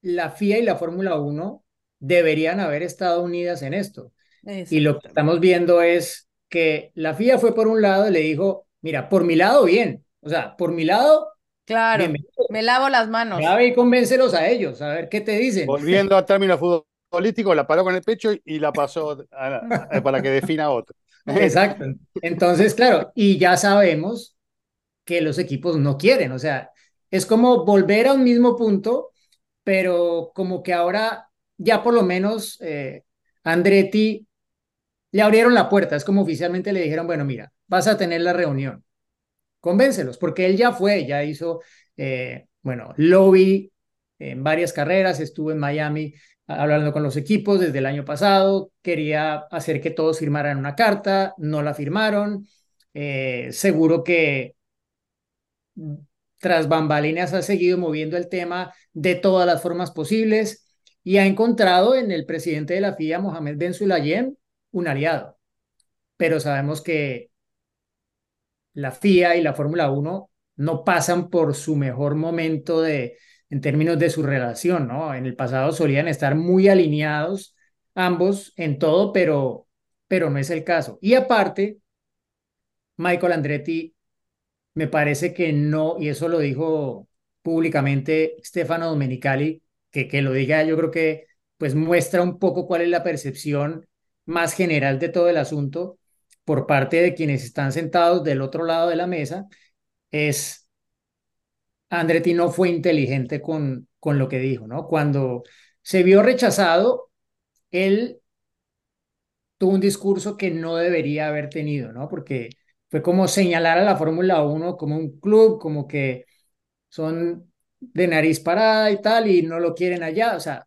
la FIA y la Fórmula 1 deberían haber estado unidas en esto. Y lo que estamos viendo es que la FIA fue por un lado y le dijo, mira, por mi lado bien, o sea, por mi lado... Claro, me lavo las manos. Ya ve y convéncelos a ellos, a ver qué te dicen. Volviendo a términos futbolísticos, la paró con el pecho y la pasó a, a, para que defina otro. Exacto. Entonces, claro, y ya sabemos que los equipos no quieren, o sea, es como volver a un mismo punto, pero como que ahora ya por lo menos eh, Andretti le abrieron la puerta, es como oficialmente le dijeron, bueno, mira, vas a tener la reunión, convéncelos, porque él ya fue, ya hizo, eh, bueno, lobby en varias carreras, estuvo en Miami hablando con los equipos desde el año pasado, quería hacer que todos firmaran una carta, no la firmaron, eh, seguro que tras bambalinas ha seguido moviendo el tema de todas las formas posibles y ha encontrado en el presidente de la FIA, Mohamed Ben Sulayem, un aliado. Pero sabemos que la FIA y la Fórmula 1 no pasan por su mejor momento de, en términos de su relación, ¿no? En el pasado solían estar muy alineados ambos en todo, pero, pero no es el caso. Y aparte, Michael Andretti me parece que no, y eso lo dijo públicamente Stefano Domenicali, que, que lo diga yo creo que pues muestra un poco cuál es la percepción más general de todo el asunto por parte de quienes están sentados del otro lado de la mesa, es Andretti no fue inteligente con, con lo que dijo, ¿no? Cuando se vio rechazado, él tuvo un discurso que no debería haber tenido, ¿no? Porque fue como señalar a la Fórmula 1 como un club, como que son de nariz parada y tal, y no lo quieren allá, o sea,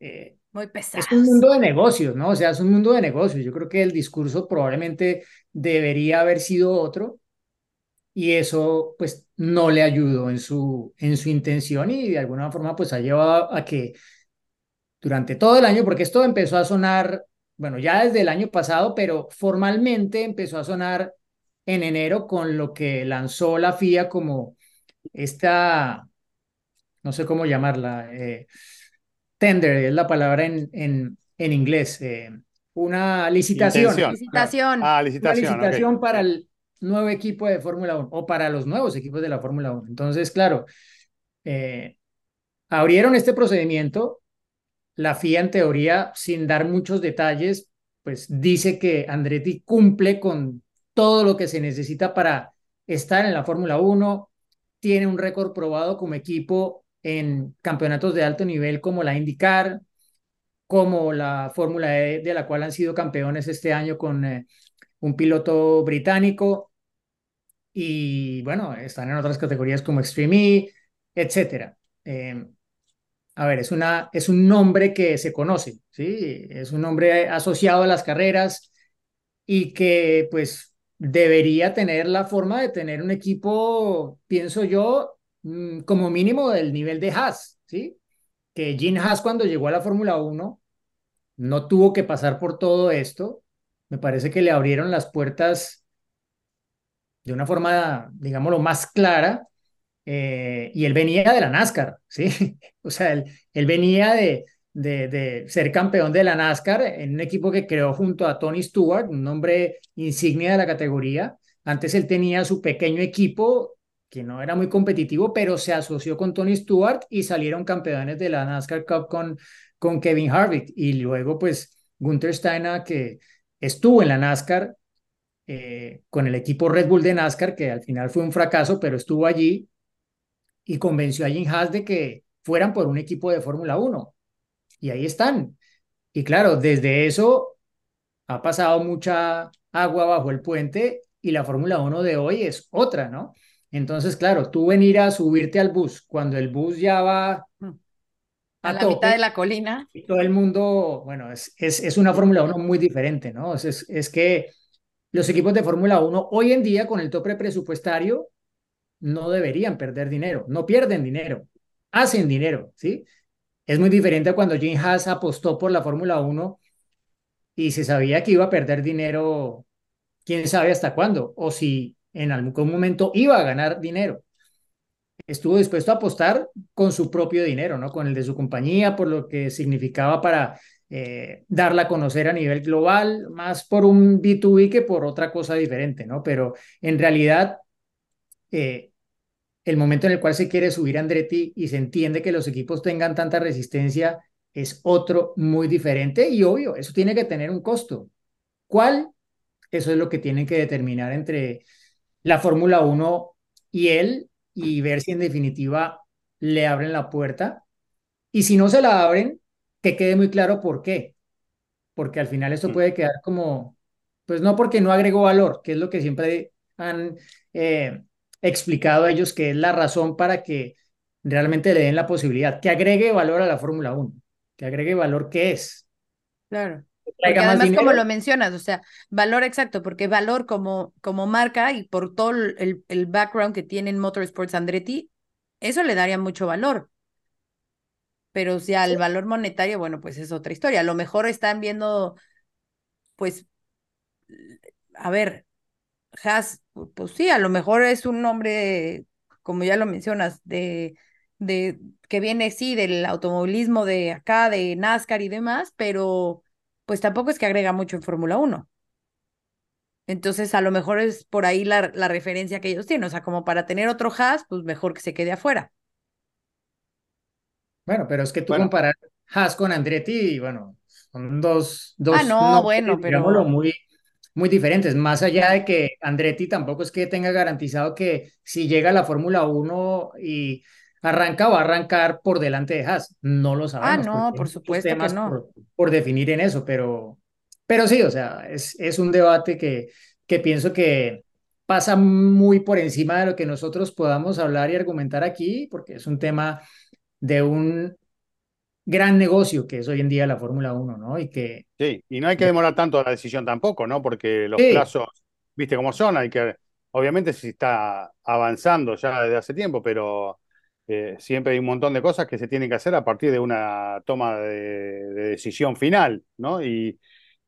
eh, muy pesado. Es un mundo de negocios, ¿no? O sea, es un mundo de negocios. Yo creo que el discurso probablemente debería haber sido otro y eso pues no le ayudó en su, en su intención y de alguna forma pues ha llevado a que durante todo el año, porque esto empezó a sonar, bueno, ya desde el año pasado, pero formalmente empezó a sonar en enero con lo que lanzó la FIA como esta, no sé cómo llamarla, eh, tender es la palabra en, en, en inglés, eh, una licitación. Licitación. Ah, licitación. Una licitación okay. para el nuevo equipo de Fórmula 1 o para los nuevos equipos de la Fórmula 1. Entonces, claro, eh, abrieron este procedimiento. La FIA, en teoría, sin dar muchos detalles, pues dice que Andretti cumple con todo lo que se necesita para estar en la Fórmula 1. Tiene un récord probado como equipo en campeonatos de alto nivel como la IndyCar, como la Fórmula E, de la cual han sido campeones este año con eh, un piloto británico. Y bueno, están en otras categorías como Extreme E, etcétera. Eh, a ver, es, una, es un nombre que se conoce, ¿sí? Es un nombre asociado a las carreras y que pues debería tener la forma de tener un equipo, pienso yo, mm, como mínimo del nivel de Haas, ¿sí? Que Gene Haas cuando llegó a la Fórmula 1 no tuvo que pasar por todo esto. Me parece que le abrieron las puertas de una forma, digámoslo, más clara. Eh, y él venía de la NASCAR, ¿sí? O sea, él, venía de, de, de, ser campeón de la NASCAR en un equipo que creó junto a Tony Stewart, un hombre insignia de la categoría. Antes él tenía su pequeño equipo que no era muy competitivo, pero se asoció con Tony Stewart y salieron campeones de la NASCAR Cup con, con Kevin Harvick. Y luego, pues, Gunther Steiner, que estuvo en la NASCAR eh, con el equipo Red Bull de NASCAR, que al final fue un fracaso, pero estuvo allí y convenció a Jim Haas de que fueran por un equipo de Fórmula 1. Y ahí están. Y claro, desde eso ha pasado mucha agua bajo el puente y la Fórmula 1 de hoy es otra, ¿no? Entonces, claro, tú venir a subirte al bus cuando el bus ya va mm. a, la mitad de la colina. Y todo el mundo, bueno, es, es, es una Fórmula 1 muy diferente, ¿no? Es, es que los equipos de Fórmula 1 hoy en día con el tope presupuestario no deberían perder dinero, no pierden dinero, hacen dinero, ¿sí? Es muy diferente a cuando Jim Haas apostó por la Fórmula 1 y se sabía que iba a perder dinero, quién sabe hasta cuándo, o si en algún momento iba a ganar dinero. Estuvo dispuesto a apostar con su propio dinero, ¿no? Con el de su compañía, por lo que significaba para eh, darla a conocer a nivel global, más por un B2B que por otra cosa diferente, ¿no? Pero en realidad, eh, el momento en el cual se quiere subir Andretti y se entiende que los equipos tengan tanta resistencia es otro muy diferente y obvio, eso tiene que tener un costo. ¿Cuál? Eso es lo que tienen que determinar entre la Fórmula 1 y él y ver si en definitiva le abren la puerta. Y si no se la abren, que quede muy claro por qué. Porque al final esto mm. puede quedar como, pues no porque no agregó valor, que es lo que siempre han eh, explicado ellos que es la razón para que realmente le den la posibilidad, que agregue valor a la Fórmula 1, que agregue valor que es. Claro. Porque además, como lo mencionas, o sea, valor exacto, porque valor como, como marca y por todo el, el background que tiene en Motorsports Andretti, eso le daría mucho valor. Pero si al valor monetario, bueno, pues es otra historia. A lo mejor están viendo, pues, a ver, Haas, pues sí, a lo mejor es un nombre, como ya lo mencionas, de, de que viene, sí, del automovilismo de acá, de NASCAR y demás, pero pues tampoco es que agrega mucho en Fórmula 1. Entonces, a lo mejor es por ahí la, la, referencia que ellos tienen. O sea, como para tener otro Haas, pues mejor que se quede afuera. Bueno, pero es que tú comparar Haas con Andretti, bueno, son dos, dos ah, no, bueno, pero muy, muy diferentes. Más allá de que Andretti tampoco es que tenga garantizado que si llega a la Fórmula 1 y arranca va a arrancar por delante de Haas. No lo ah, sabemos. Ah, no, por supuesto que no. Por, definir en eso, pero, pero sí, o sea, es, es un debate que, que pienso que pasa muy por encima de lo que nosotros podamos hablar y argumentar aquí, porque es un tema de un gran negocio que es hoy en día la Fórmula 1, ¿no? Y que... Sí, y no hay que demorar tanto la decisión tampoco, ¿no? Porque los plazos, viste cómo son, hay que... Obviamente se está avanzando ya desde hace tiempo, pero eh, siempre hay un montón de cosas que se tienen que hacer a partir de una toma de, decisión final, ¿no? Y,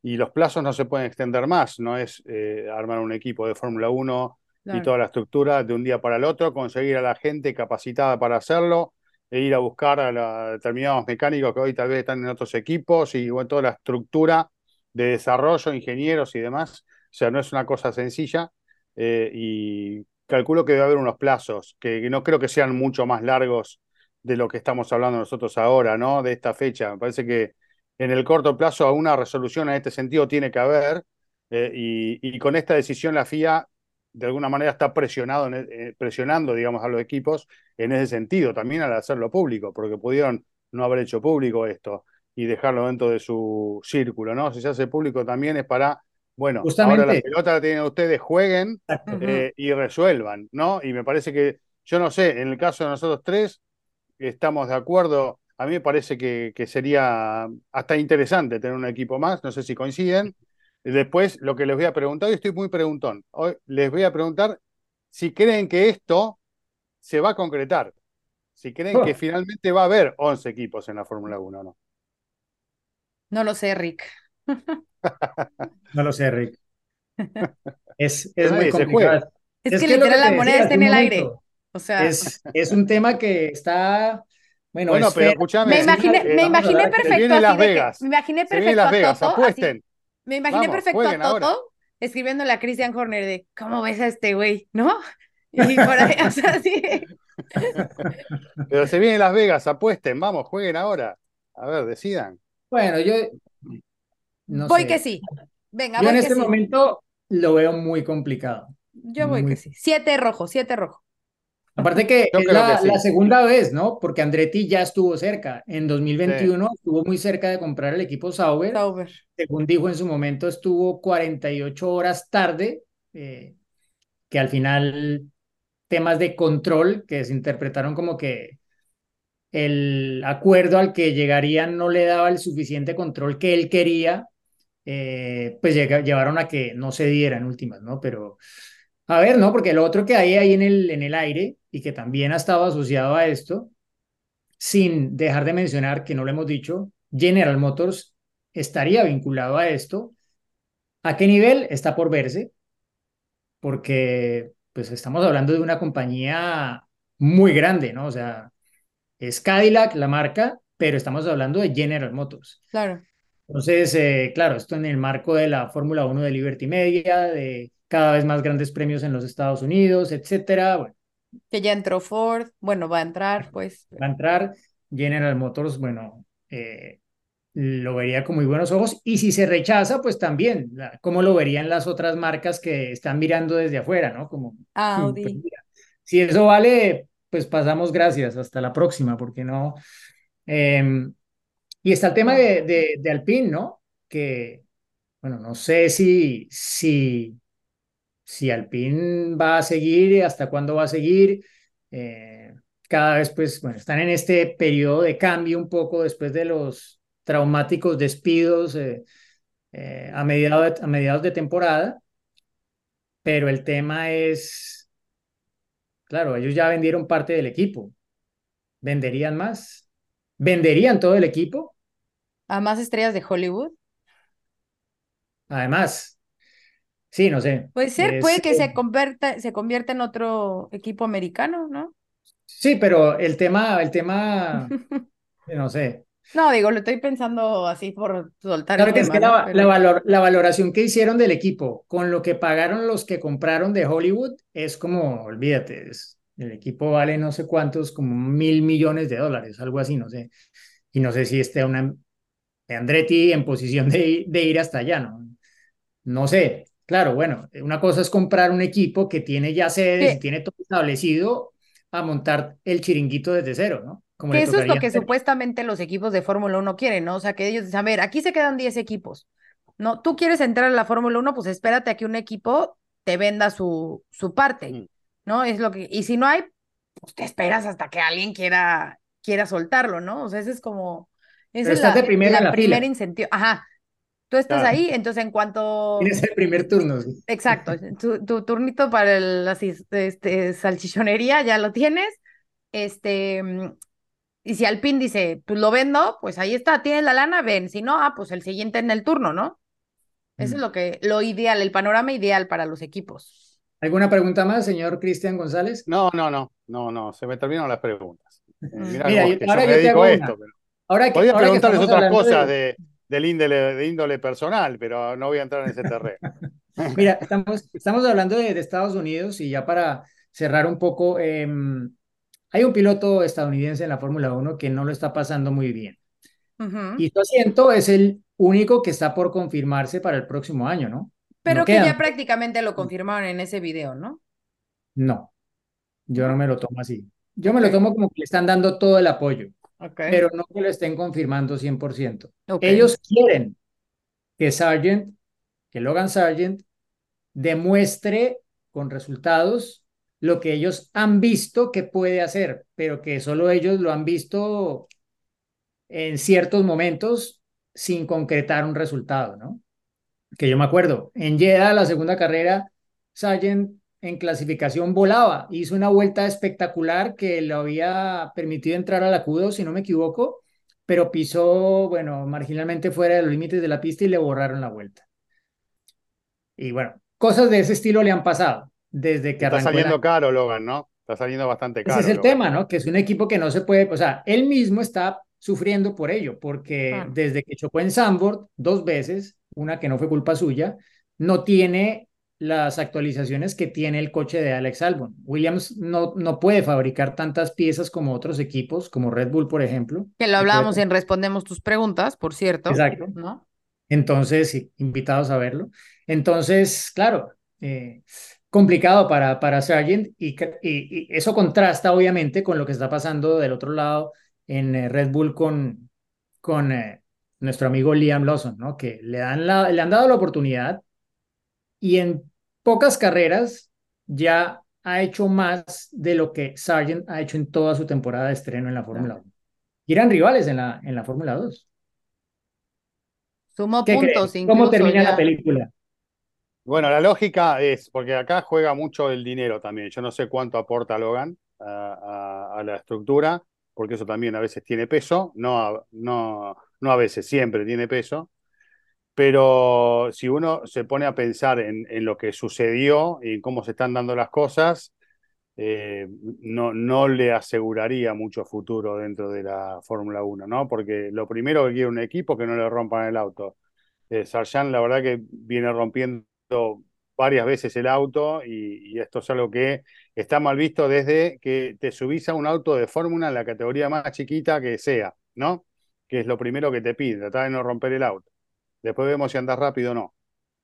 y, los plazos no se pueden extender más, no es eh, armar un equipo de Fórmula 1 y toda la estructura de un día para el otro, conseguir a la gente capacitada para hacerlo, e ir a buscar a, determinados mecánicos que hoy tal vez están en otros equipos y bueno, toda la estructura de desarrollo, ingenieros y demás. O sea, no es una cosa sencilla eh, y calculo que debe haber unos plazos que, no creo que sean mucho más largos de lo que estamos hablando nosotros ahora, ¿no? De esta fecha. Me parece que en el corto plazo alguna resolución en este sentido tiene que haber eh, y, y, con esta decisión la FIA de alguna manera está presionado, e, eh, presionando, digamos, a los equipos en ese sentido, también al hacerlo público, porque pudieron no haber hecho público esto y dejarlo dentro de su círculo, ¿no? Si se hace público también es para, bueno, ahora la pelota la tienen ustedes, jueguen eh, y resuelvan, ¿no? Y me parece que, yo no sé, en el caso de nosotros tres, estamos de acuerdo, a mí me parece que, que sería hasta interesante tener un equipo más, no sé si coinciden, Después, lo que les voy a preguntar, y estoy muy preguntón, hoy les voy a preguntar si creen que esto se va a concretar, si creen que finalmente va a haber 11 equipos en la Fórmula 1 o no. No lo sé, Rick. no lo sé, Rick. Es, es muy complicado. Es, que, literal la moneda está en el aire. O sea, es, es un tema que está bueno, bueno pero escúchame. Me imaginé, me imaginé perfecto. Las Vegas. me imaginé perfecto. Las Vegas, apuesten. Me imaginé perfecto a Toto escribiéndole a Christian Horner de, ¿cómo ves a este güey? ¿No? Y por ahí, o sea, sí. Pero se viene Las Vegas, apuesten, vamos, jueguen ahora. A ver, decidan. Bueno, yo no voy sé. que sí. Venga, Yo voy en que este sí. momento lo veo muy complicado. Yo voy muy- que sí. Siete rojo, siete rojo. Aparte que Yo es creo la, que sí. la segunda vez, ¿no? Porque Andretti ya estuvo cerca. En 2021 estuvo muy cerca de comprar el equipo Sauber. Sauber. Según dijo en su momento, estuvo 48 horas tarde, eh, que al final temas de control que se interpretaron como que el acuerdo al que llegarían no le daba el suficiente control que él quería, eh, pues llevaron a que no se diera en últimas, ¿no? Pero a ver, ¿no? Porque lo otro que hay ahí en el, en el aire y que también ha estado asociado a esto, sin dejar de mencionar que no lo hemos dicho, General Motors estaría vinculado a esto. ¿A qué nivel? Está por verse, porque pues estamos hablando de una compañía muy grande, ¿no? O sea, es Cadillac la marca, pero estamos hablando de General Motors. Claro. Entonces, eh, claro, esto en el marco de la Fórmula 1 de Liberty Media, de cada vez más grandes premios en los Estados Unidos, etcétera. Bueno, Que ya entró Ford. Bueno, va a entrar, pues. va a entrar General Motors, bueno, eh, lo vería con muy buenos ojos. Y si se rechaza, pues también, ¿cómo lo verían las otras marcas que están mirando desde afuera, ¿no? Como, pues Audi. mira, si eso vale, pues pasamos gracias, hasta la próxima, porque no. Em, y está el tema de, de, de Alpine, ¿no? Que, bueno, no sé si, si, si Alpine va a seguir, hasta cuándo va a seguir. Eh, cada vez, pues, bueno, están en este periodo de cambio un poco después de los traumáticos despidos eh, eh, a, mediados de, a mediados de temporada. Pero el tema es, claro, ellos ya vendieron parte del equipo. ¿Venderían más? ¿Venderían todo el equipo? A más estrellas de Hollywood. Además, sí, no sé. Puede ser, Es, puede que se convierta, se convierta en otro equipo americano, ¿no? Sí, pero el tema, el tema, no sé. No, digo, lo estoy pensando así por soltar Claro el que es que ¿no? la, Pero- la valor- la valoración que hicieron del equipo con lo que pagaron los que compraron de Hollywood es como, olvídate, es- el equipo vale no sé cuántos, como mil millones de dólares, algo así, no sé. Y no sé si esté una, Andretti en posición de, ir- de ir hasta allá, ¿no? No sé. Claro, bueno, una cosa es comprar un equipo que tiene ya sedes Sí. y tiene todo establecido a montar el chiringuito desde cero, ¿no? Como Que eso es lo que hacer. supuestamente los equipos de Fórmula 1 quieren, ¿no? O sea, que ellos dicen, a ver, aquí se quedan 10 equipos. No, tú quieres entrar a la Fórmula 1, pues espérate a que un equipo te venda su, su parte, Mm. ¿no? Es lo que, y si no hay, pues te esperas hasta que alguien quiera, quiera soltarlo, ¿no? O sea, ese es como, esa Pero es estás la, de primero en la la primer fila. incentivo. Ajá, tú estás Claro. ahí, entonces en cuanto... Tienes el primer turno. sí. Exacto, tu, tu turnito para el- la este, salchichonería ya lo tienes. Este, mm, y si Alpine dice, pues lo vendo, pues ahí está, tienes la lana, ven. Si no, ah, pues el siguiente en el turno, ¿no? Eso es Mm. lo que, lo ideal, el panorama ideal para los equipos. ¿Alguna pregunta más, señor Cristian González? No, no, no, no, no, se me terminaron las preguntas. Mirá Mira, vos yo- que ahora yo te hago a una. esto, pero Ahora que, podía ahora que preguntarles estamos otras hablando cosas de- de, del índole, de índole personal, pero no voy a entrar en ese terreno. Mira, estamos, estamos hablando de, de Estados Unidos y ya para cerrar un poco, em, hay un piloto estadounidense en la Fórmula 1 que no lo está pasando muy bien. Ujú. Y su asiento es el único que está por confirmarse para el próximo año, ¿no? Pero No que quedan. ya prácticamente lo confirmaron en ese video, ¿no? No, yo ¿No? me lo tomo así. Yo me lo tomo como que le están dando todo el apoyo, Pero no que lo estén confirmando 100%. Ok. Ellos quieren que Sargent, que Logan Sargent, demuestre con resultados lo que ellos han visto que puede hacer, pero que solo ellos lo han visto en ciertos momentos sin concretar un resultado, ¿no? Que yo me acuerdo, en Jeddah, la segunda carrera, Sargent en clasificación volaba, hizo una vuelta espectacular que le había permitido entrar a la Q2, si no me equivoco, pero pisó, bueno, marginalmente fuera de los límites de la pista y le borraron la vuelta. Y bueno, cosas de ese estilo le han pasado desde que Está arrancó el saliendo año. caro Logan, ¿no? Está saliendo bastante Ese caro. es el Logan. tema, ¿no? Que es un equipo que no se puede, o sea, él mismo está sufriendo por ello, porque desde que chocó en Zandvoort dos veces, una que no fue culpa suya, no tiene las actualizaciones que tiene el coche de Alex Albon. Williams no, no puede fabricar tantas piezas como otros equipos, como Red Bull, por ejemplo. Que lo hablábamos en Respondemos tus preguntas, por cierto. Exacto. ¿no? Entonces, sí, invitados a verlo. Entonces, claro, eh, complicado para, para Sargent y, y, eso contrasta obviamente con lo que está pasando del otro lado en eh, Red Bull con, con eh, nuestro amigo Liam Lawson, ¿no? Que le, dan la, le han dado la oportunidad y en pocas carreras ya ha hecho más de lo que Sargent ha hecho en toda su temporada de estreno en la Fórmula 1. Y eran rivales en la, en la Fórmula 2. Sumó puntos. ¿Cómo termina la película? Bueno, la lógica es, porque acá juega mucho el dinero también. Yo no sé cuánto aporta Logan a, a, la estructura, porque eso también a veces tiene peso, no, no, no a veces, siempre tiene peso. Pero si uno se pone a pensar en, en lo que sucedió y cómo se están dando las cosas, eh, no, no le aseguraría mucho futuro dentro de la Fórmula 1, ¿no? Porque lo primero que quiere un equipo es que no le rompan el auto. Eh, Sarjan, la verdad que viene rompiendo varias veces el auto y, esto es algo que está mal visto desde que te subís a un auto de fórmula en la categoría más chiquita que sea, ¿no? Que es lo primero que te piden, tratar de no romper el auto. Después vemos si andas rápido o no.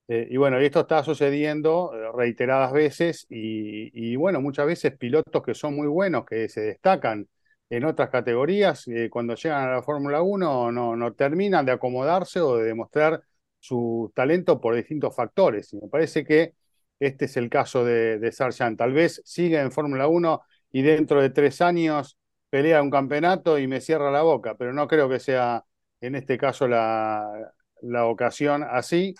Eh, y bueno, esto está sucediendo eh, reiteradas veces y, bueno, muchas veces pilotos que son muy buenos, que se destacan en otras categorías, eh, cuando llegan a la Fórmula 1 no, no terminan de acomodarse o de demostrar su talento por distintos factores. Y me parece que este es el caso de, de Sargent. Tal vez siga en Fórmula 1 y dentro de tres años pelea un campeonato y me cierra la boca, pero no creo que sea en este caso la, la ocasión así.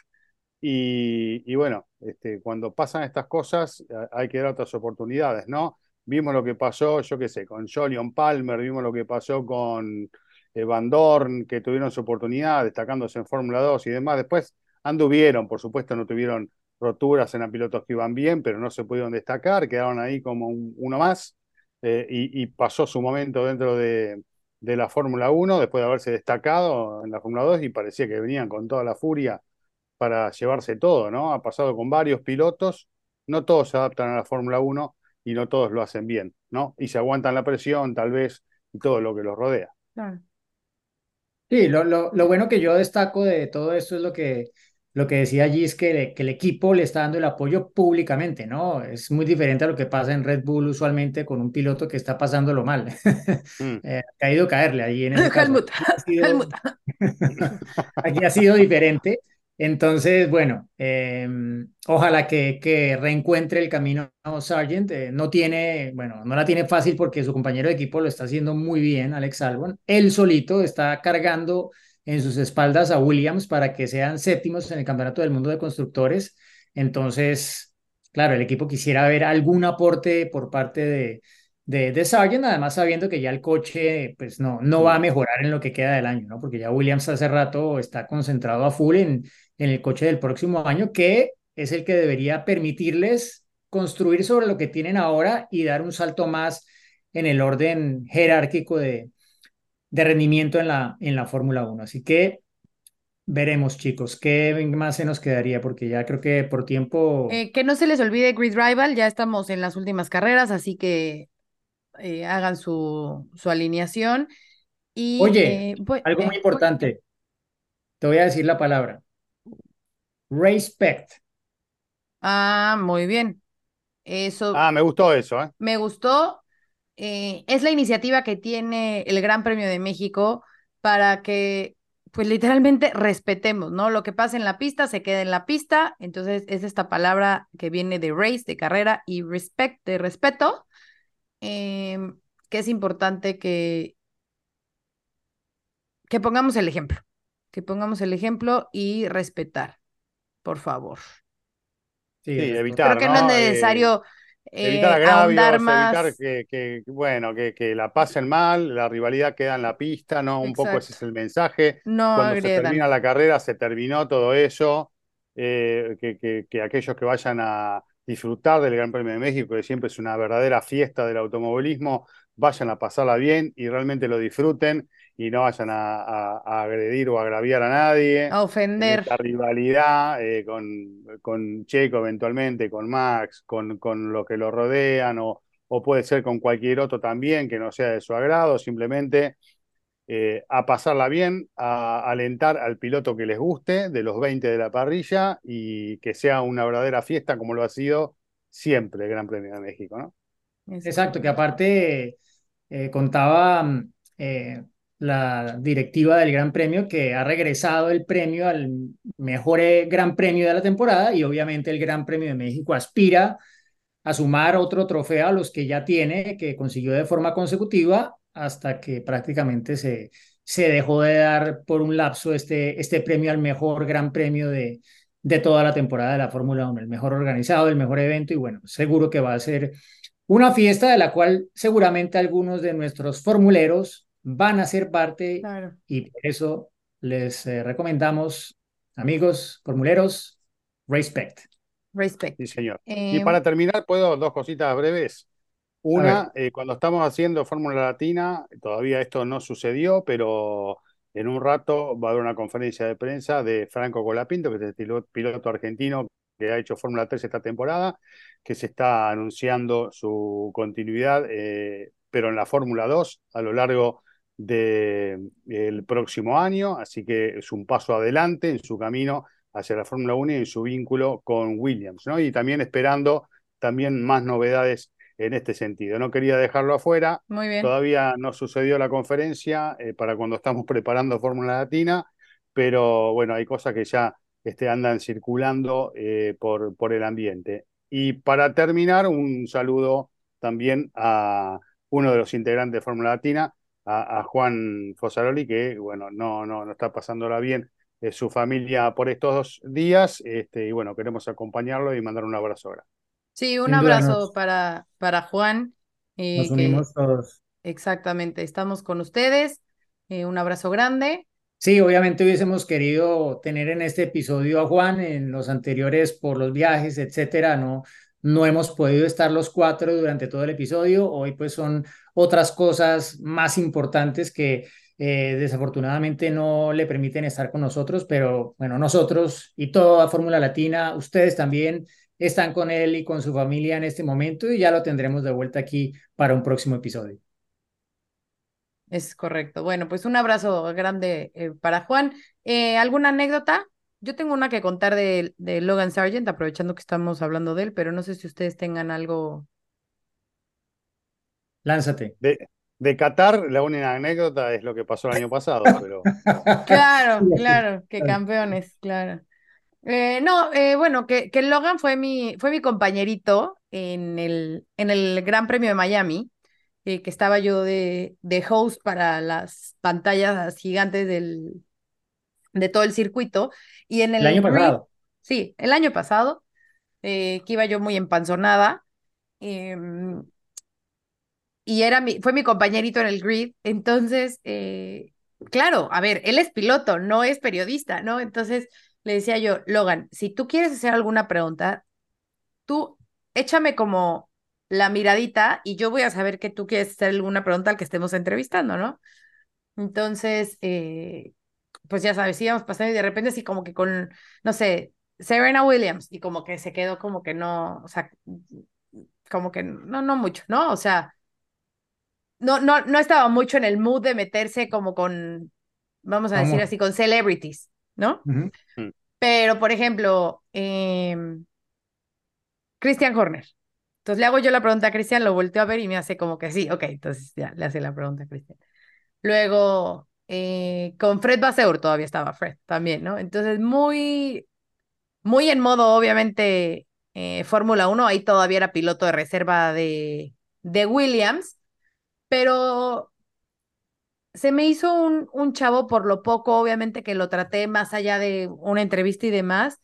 Y, bueno, este, cuando pasan estas cosas hay que dar otras oportunidades, ¿no? Vimos lo que pasó, yo qué sé, con Jolion Palmer, vimos lo que pasó con eh, Van Dorn, que tuvieron su oportunidad destacándose en Fórmula 2 y demás. Después anduvieron, por supuesto, no tuvieron roturas, en pilotos que iban bien, pero no se pudieron destacar, quedaron ahí como uno más. Eh, y, pasó su momento dentro de, de la Fórmula 1 después de haberse destacado en la Fórmula 2 y parecía que venían con toda la furia para llevarse todo, ¿no? Ha pasado con varios pilotos, no todos se adaptan a la Fórmula 1 y no todos lo hacen bien, ¿no? Y se aguantan la presión, tal vez, y todo lo que los rodea. Sí, lo, lo, lo, bueno que yo destaco de todo esto es lo que, lo que decía allí, es que, que, el equipo le está dando el apoyo públicamente, ¿no? Es muy diferente a lo que pasa en Red Bull usualmente con un piloto que está pasándolo mal. Mm. eh, ha caído caerle ahí en el Helmut, Helmut. Aquí ha sido diferente. Entonces, bueno, em, ojalá que, que, reencuentre el camino Sargent. Eh, no tiene, bueno, no la tiene fácil porque su compañero de equipo lo está haciendo muy bien, Alex Albon. Él solito está cargando en sus espaldas a Williams para que sean séptimos en el Campeonato del Mundo de Constructores. Entonces, claro, el equipo quisiera ver algún aporte por parte de, de, de Sargent, además sabiendo que ya el coche pues no, no va a mejorar en lo que queda del año, ¿no? Porque ya Williams hace rato está concentrado a full en, en el coche del próximo año, que es el que debería permitirles construir sobre lo que tienen ahora y dar un salto más en el orden jerárquico de, de rendimiento en la, en la Fórmula 1. Así que veremos, chicos, qué más se nos quedaría, porque ya creo que por tiempo... Eh, que no se les olvide Grid Rival, ya estamos en las últimas carreras, así que eh, hagan su, su alineación. Y, Oye, eh, algo muy importante. Te voy a decir la palabra. Respect. Ah, muy bien. Eso. Ah, me gustó eso, ¿eh? Me gustó. Eh, es la iniciativa que tiene el Gran Premio de México para que, pues literalmente respetemos, ¿no? Lo que pasa en la pista se queda en la pista. Entonces es esta palabra que viene de race, de carrera, y respect, de respeto, em, que es importante que, que pongamos el ejemplo, que pongamos el ejemplo y respetar por favor. Sí, evitar. Creo que no, es necesario. Eh, evitar agravios, más. evitar que, bueno, que, que, la pasen mal, la rivalidad queda en la pista, ¿no? Un poco ese es el mensaje. No Cuando se termina la carrera, se terminó todo eso. Eh, que, que, aquellos que vayan a disfrutar del Gran Premio de México, que siempre es una verdadera fiesta del automovilismo, vayan a pasarla bien y realmente lo disfruten y no vayan a, a- a agredir o agraviar a nadie. A ofender. En esta rivalidad eh, con, con Checo eventualmente, con Max, con, con los que lo rodean, o, o puede ser con cualquier otro también que no sea de su agrado, simplemente eh, a pasarla bien, a alentar al piloto que les guste, de los 20 de la parrilla, y que sea una verdadera fiesta como lo ha sido siempre el Gran Premio de México, ¿no? Exacto, que aparte eh, contaba mm, eh, la directiva del Gran Premio que ha regresado el premio al mejor eh, Gran Premio de la temporada y obviamente el Gran Premio de México aspira a sumar otro trofeo a los que ya tiene, que consiguió de forma consecutiva hasta que prácticamente se, se dejó de dar por un lapso este, este premio al mejor Gran Premio de, de toda la temporada de la Fórmula 1, el mejor organizado, el mejor evento y bueno, seguro que va a ser una fiesta de la cual seguramente algunos de nuestros formuleros van a ser parte Claro. y por eso les eh, recomendamos, amigos formuleros, respect. Respect. Sí, señor. Y Eh, para terminar, ¿puedo dos cositas breves? Una, eh, cuando estamos haciendo Fórmula Latina, todavía esto no sucedió, pero en un rato va a haber una conferencia de prensa de Franco Colapinto, que es el piloto, piloto argentino que ha hecho Fórmula 3 esta temporada, que se está anunciando su continuidad, eh, pero en la Fórmula 2 a lo largo del próximo año, así que es un paso adelante en su camino hacia la Fórmula 1 y en su vínculo con Williams, ¿no? Y también esperando también más novedades en este sentido. No quería dejarlo afuera, muy bien. todavía no sucedió la conferencia eh, para cuando estamos preparando Fórmula Latina, pero bueno, hay cosas que ya este, andan circulando eh, por, por el ambiente. Y para terminar, un saludo también a uno de los integrantes de Fórmula Latina, a, a Juan Fosaroli, que bueno, no, no, no está pasándola bien eh, su familia por estos días, este, y bueno, queremos acompañarlo y mandar un abrazo grande. Sí, un Sin abrazo nos- para, para Juan. eh, Nos que- unimos todos. exactamente, estamos con ustedes. eh, un abrazo grande. Sí, obviamente hubiésemos querido tener en este episodio a Juan, en los anteriores por los viajes, etcétera, no, no hemos podido estar los cuatro durante todo el episodio. Hoy pues son otras cosas más importantes que eh, desafortunadamente no le permiten estar con nosotros, pero bueno, nosotros y toda Fórmula Latina, ustedes también están con él y con su familia en este momento y ya lo tendremos de vuelta aquí para un próximo episodio. Es correcto. Bueno, pues un abrazo grande eh, para Juan. Eh, ¿alguna anécdota? Yo tengo una que contar de, de Logan Sargent, aprovechando que estamos hablando de él, pero no sé si ustedes tengan algo. Lánzate. De, de Qatar, la única anécdota es lo que pasó el año pasado, pero Claro, claro, que campeones, claro. Eh, no, eh, bueno, que, que Logan fue mi, fue mi compañerito en el, en el Gran Premio de Miami, eh, que estaba yo de, de host para las pantallas gigantes del, de todo el circuito. Y en el El año pasado. Sí, el año pasado, eh, que iba yo muy empanzonada. em, y era mi, fue mi compañerito en el grid. Entonces, eh, claro, a ver, él es piloto, no es periodista, ¿no? Entonces le decía yo, Logan, si tú quieres hacer alguna pregunta, tú échame como la miradita y yo voy a saber que tú quieres hacer alguna pregunta al que estemos entrevistando, ¿no? Entonces, eh, pues ya sabes, íbamos pasando y de repente así como que con, no sé, Serena Williams y como que se quedó como que no, o sea, como que no, no mucho, ¿no? O sea, no, no, no estaba mucho en el mood de meterse como con, vamos a decir así, con celebrities, ¿no? Ujú. Pero, por ejemplo, em, Christian Horner. Entonces le hago yo la pregunta a Cristian, lo volteo a ver y me hace como que sí, ok, entonces ya le hace la pregunta a Cristian. Luego, eh, con Fred Vasseur todavía estaba Fred también, ¿no? Entonces, muy, muy en modo, obviamente, eh, Fórmula 1, ahí todavía era piloto de reserva de, de Williams, pero se me hizo un, un chavo por lo poco, obviamente que lo traté más allá de una entrevista y demás,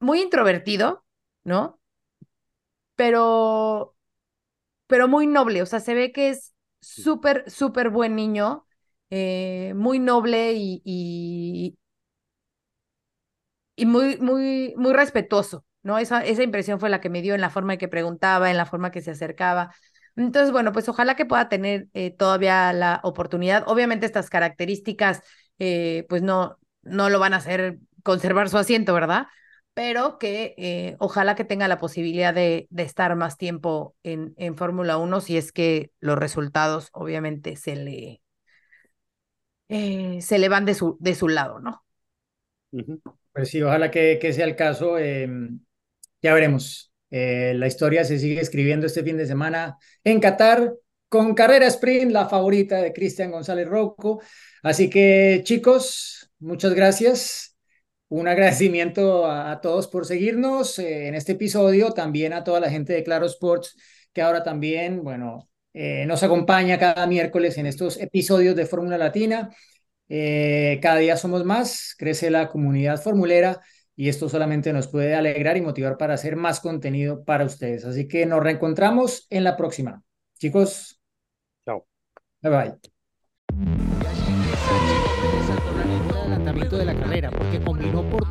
muy introvertido, ¿no? Pero, pero muy noble, o sea, se ve que es súper, súper buen niño, eh, muy noble y, y, y muy, muy, muy respetuoso, ¿no? Esa, esa impresión fue la que me dio en la forma en que preguntaba, en la forma que se acercaba. Entonces, bueno, pues ojalá que pueda tener eh, todavía la oportunidad. Obviamente estas características, eh, pues no, no lo van a hacer conservar su asiento, ¿verdad? Pero que eh, ojalá que tenga la posibilidad de, de estar más tiempo en, en Fórmula 1 si es que los resultados obviamente se le, se le van de su, de su lado, ¿no? Pues sí, ojalá que, que sea el caso. Em, ya veremos. Eh, la historia se sigue escribiendo este fin de semana en Qatar con carrera sprint, la favorita de Cristian González Rocco. Así que chicos, muchas gracias. Un agradecimiento a, todos por seguirnos eh, en este episodio, también a toda la gente de Claro Sports que ahora también, bueno, eh, nos acompaña cada miércoles en estos episodios de Fórmula Latina. cada día somos más, crece la comunidad formulera y esto solamente nos puede alegrar y motivar para hacer más contenido para ustedes. Así que nos reencontramos en la próxima. Chicos. Chao. Bye bye. adelantamiento de la carrera porque combinó por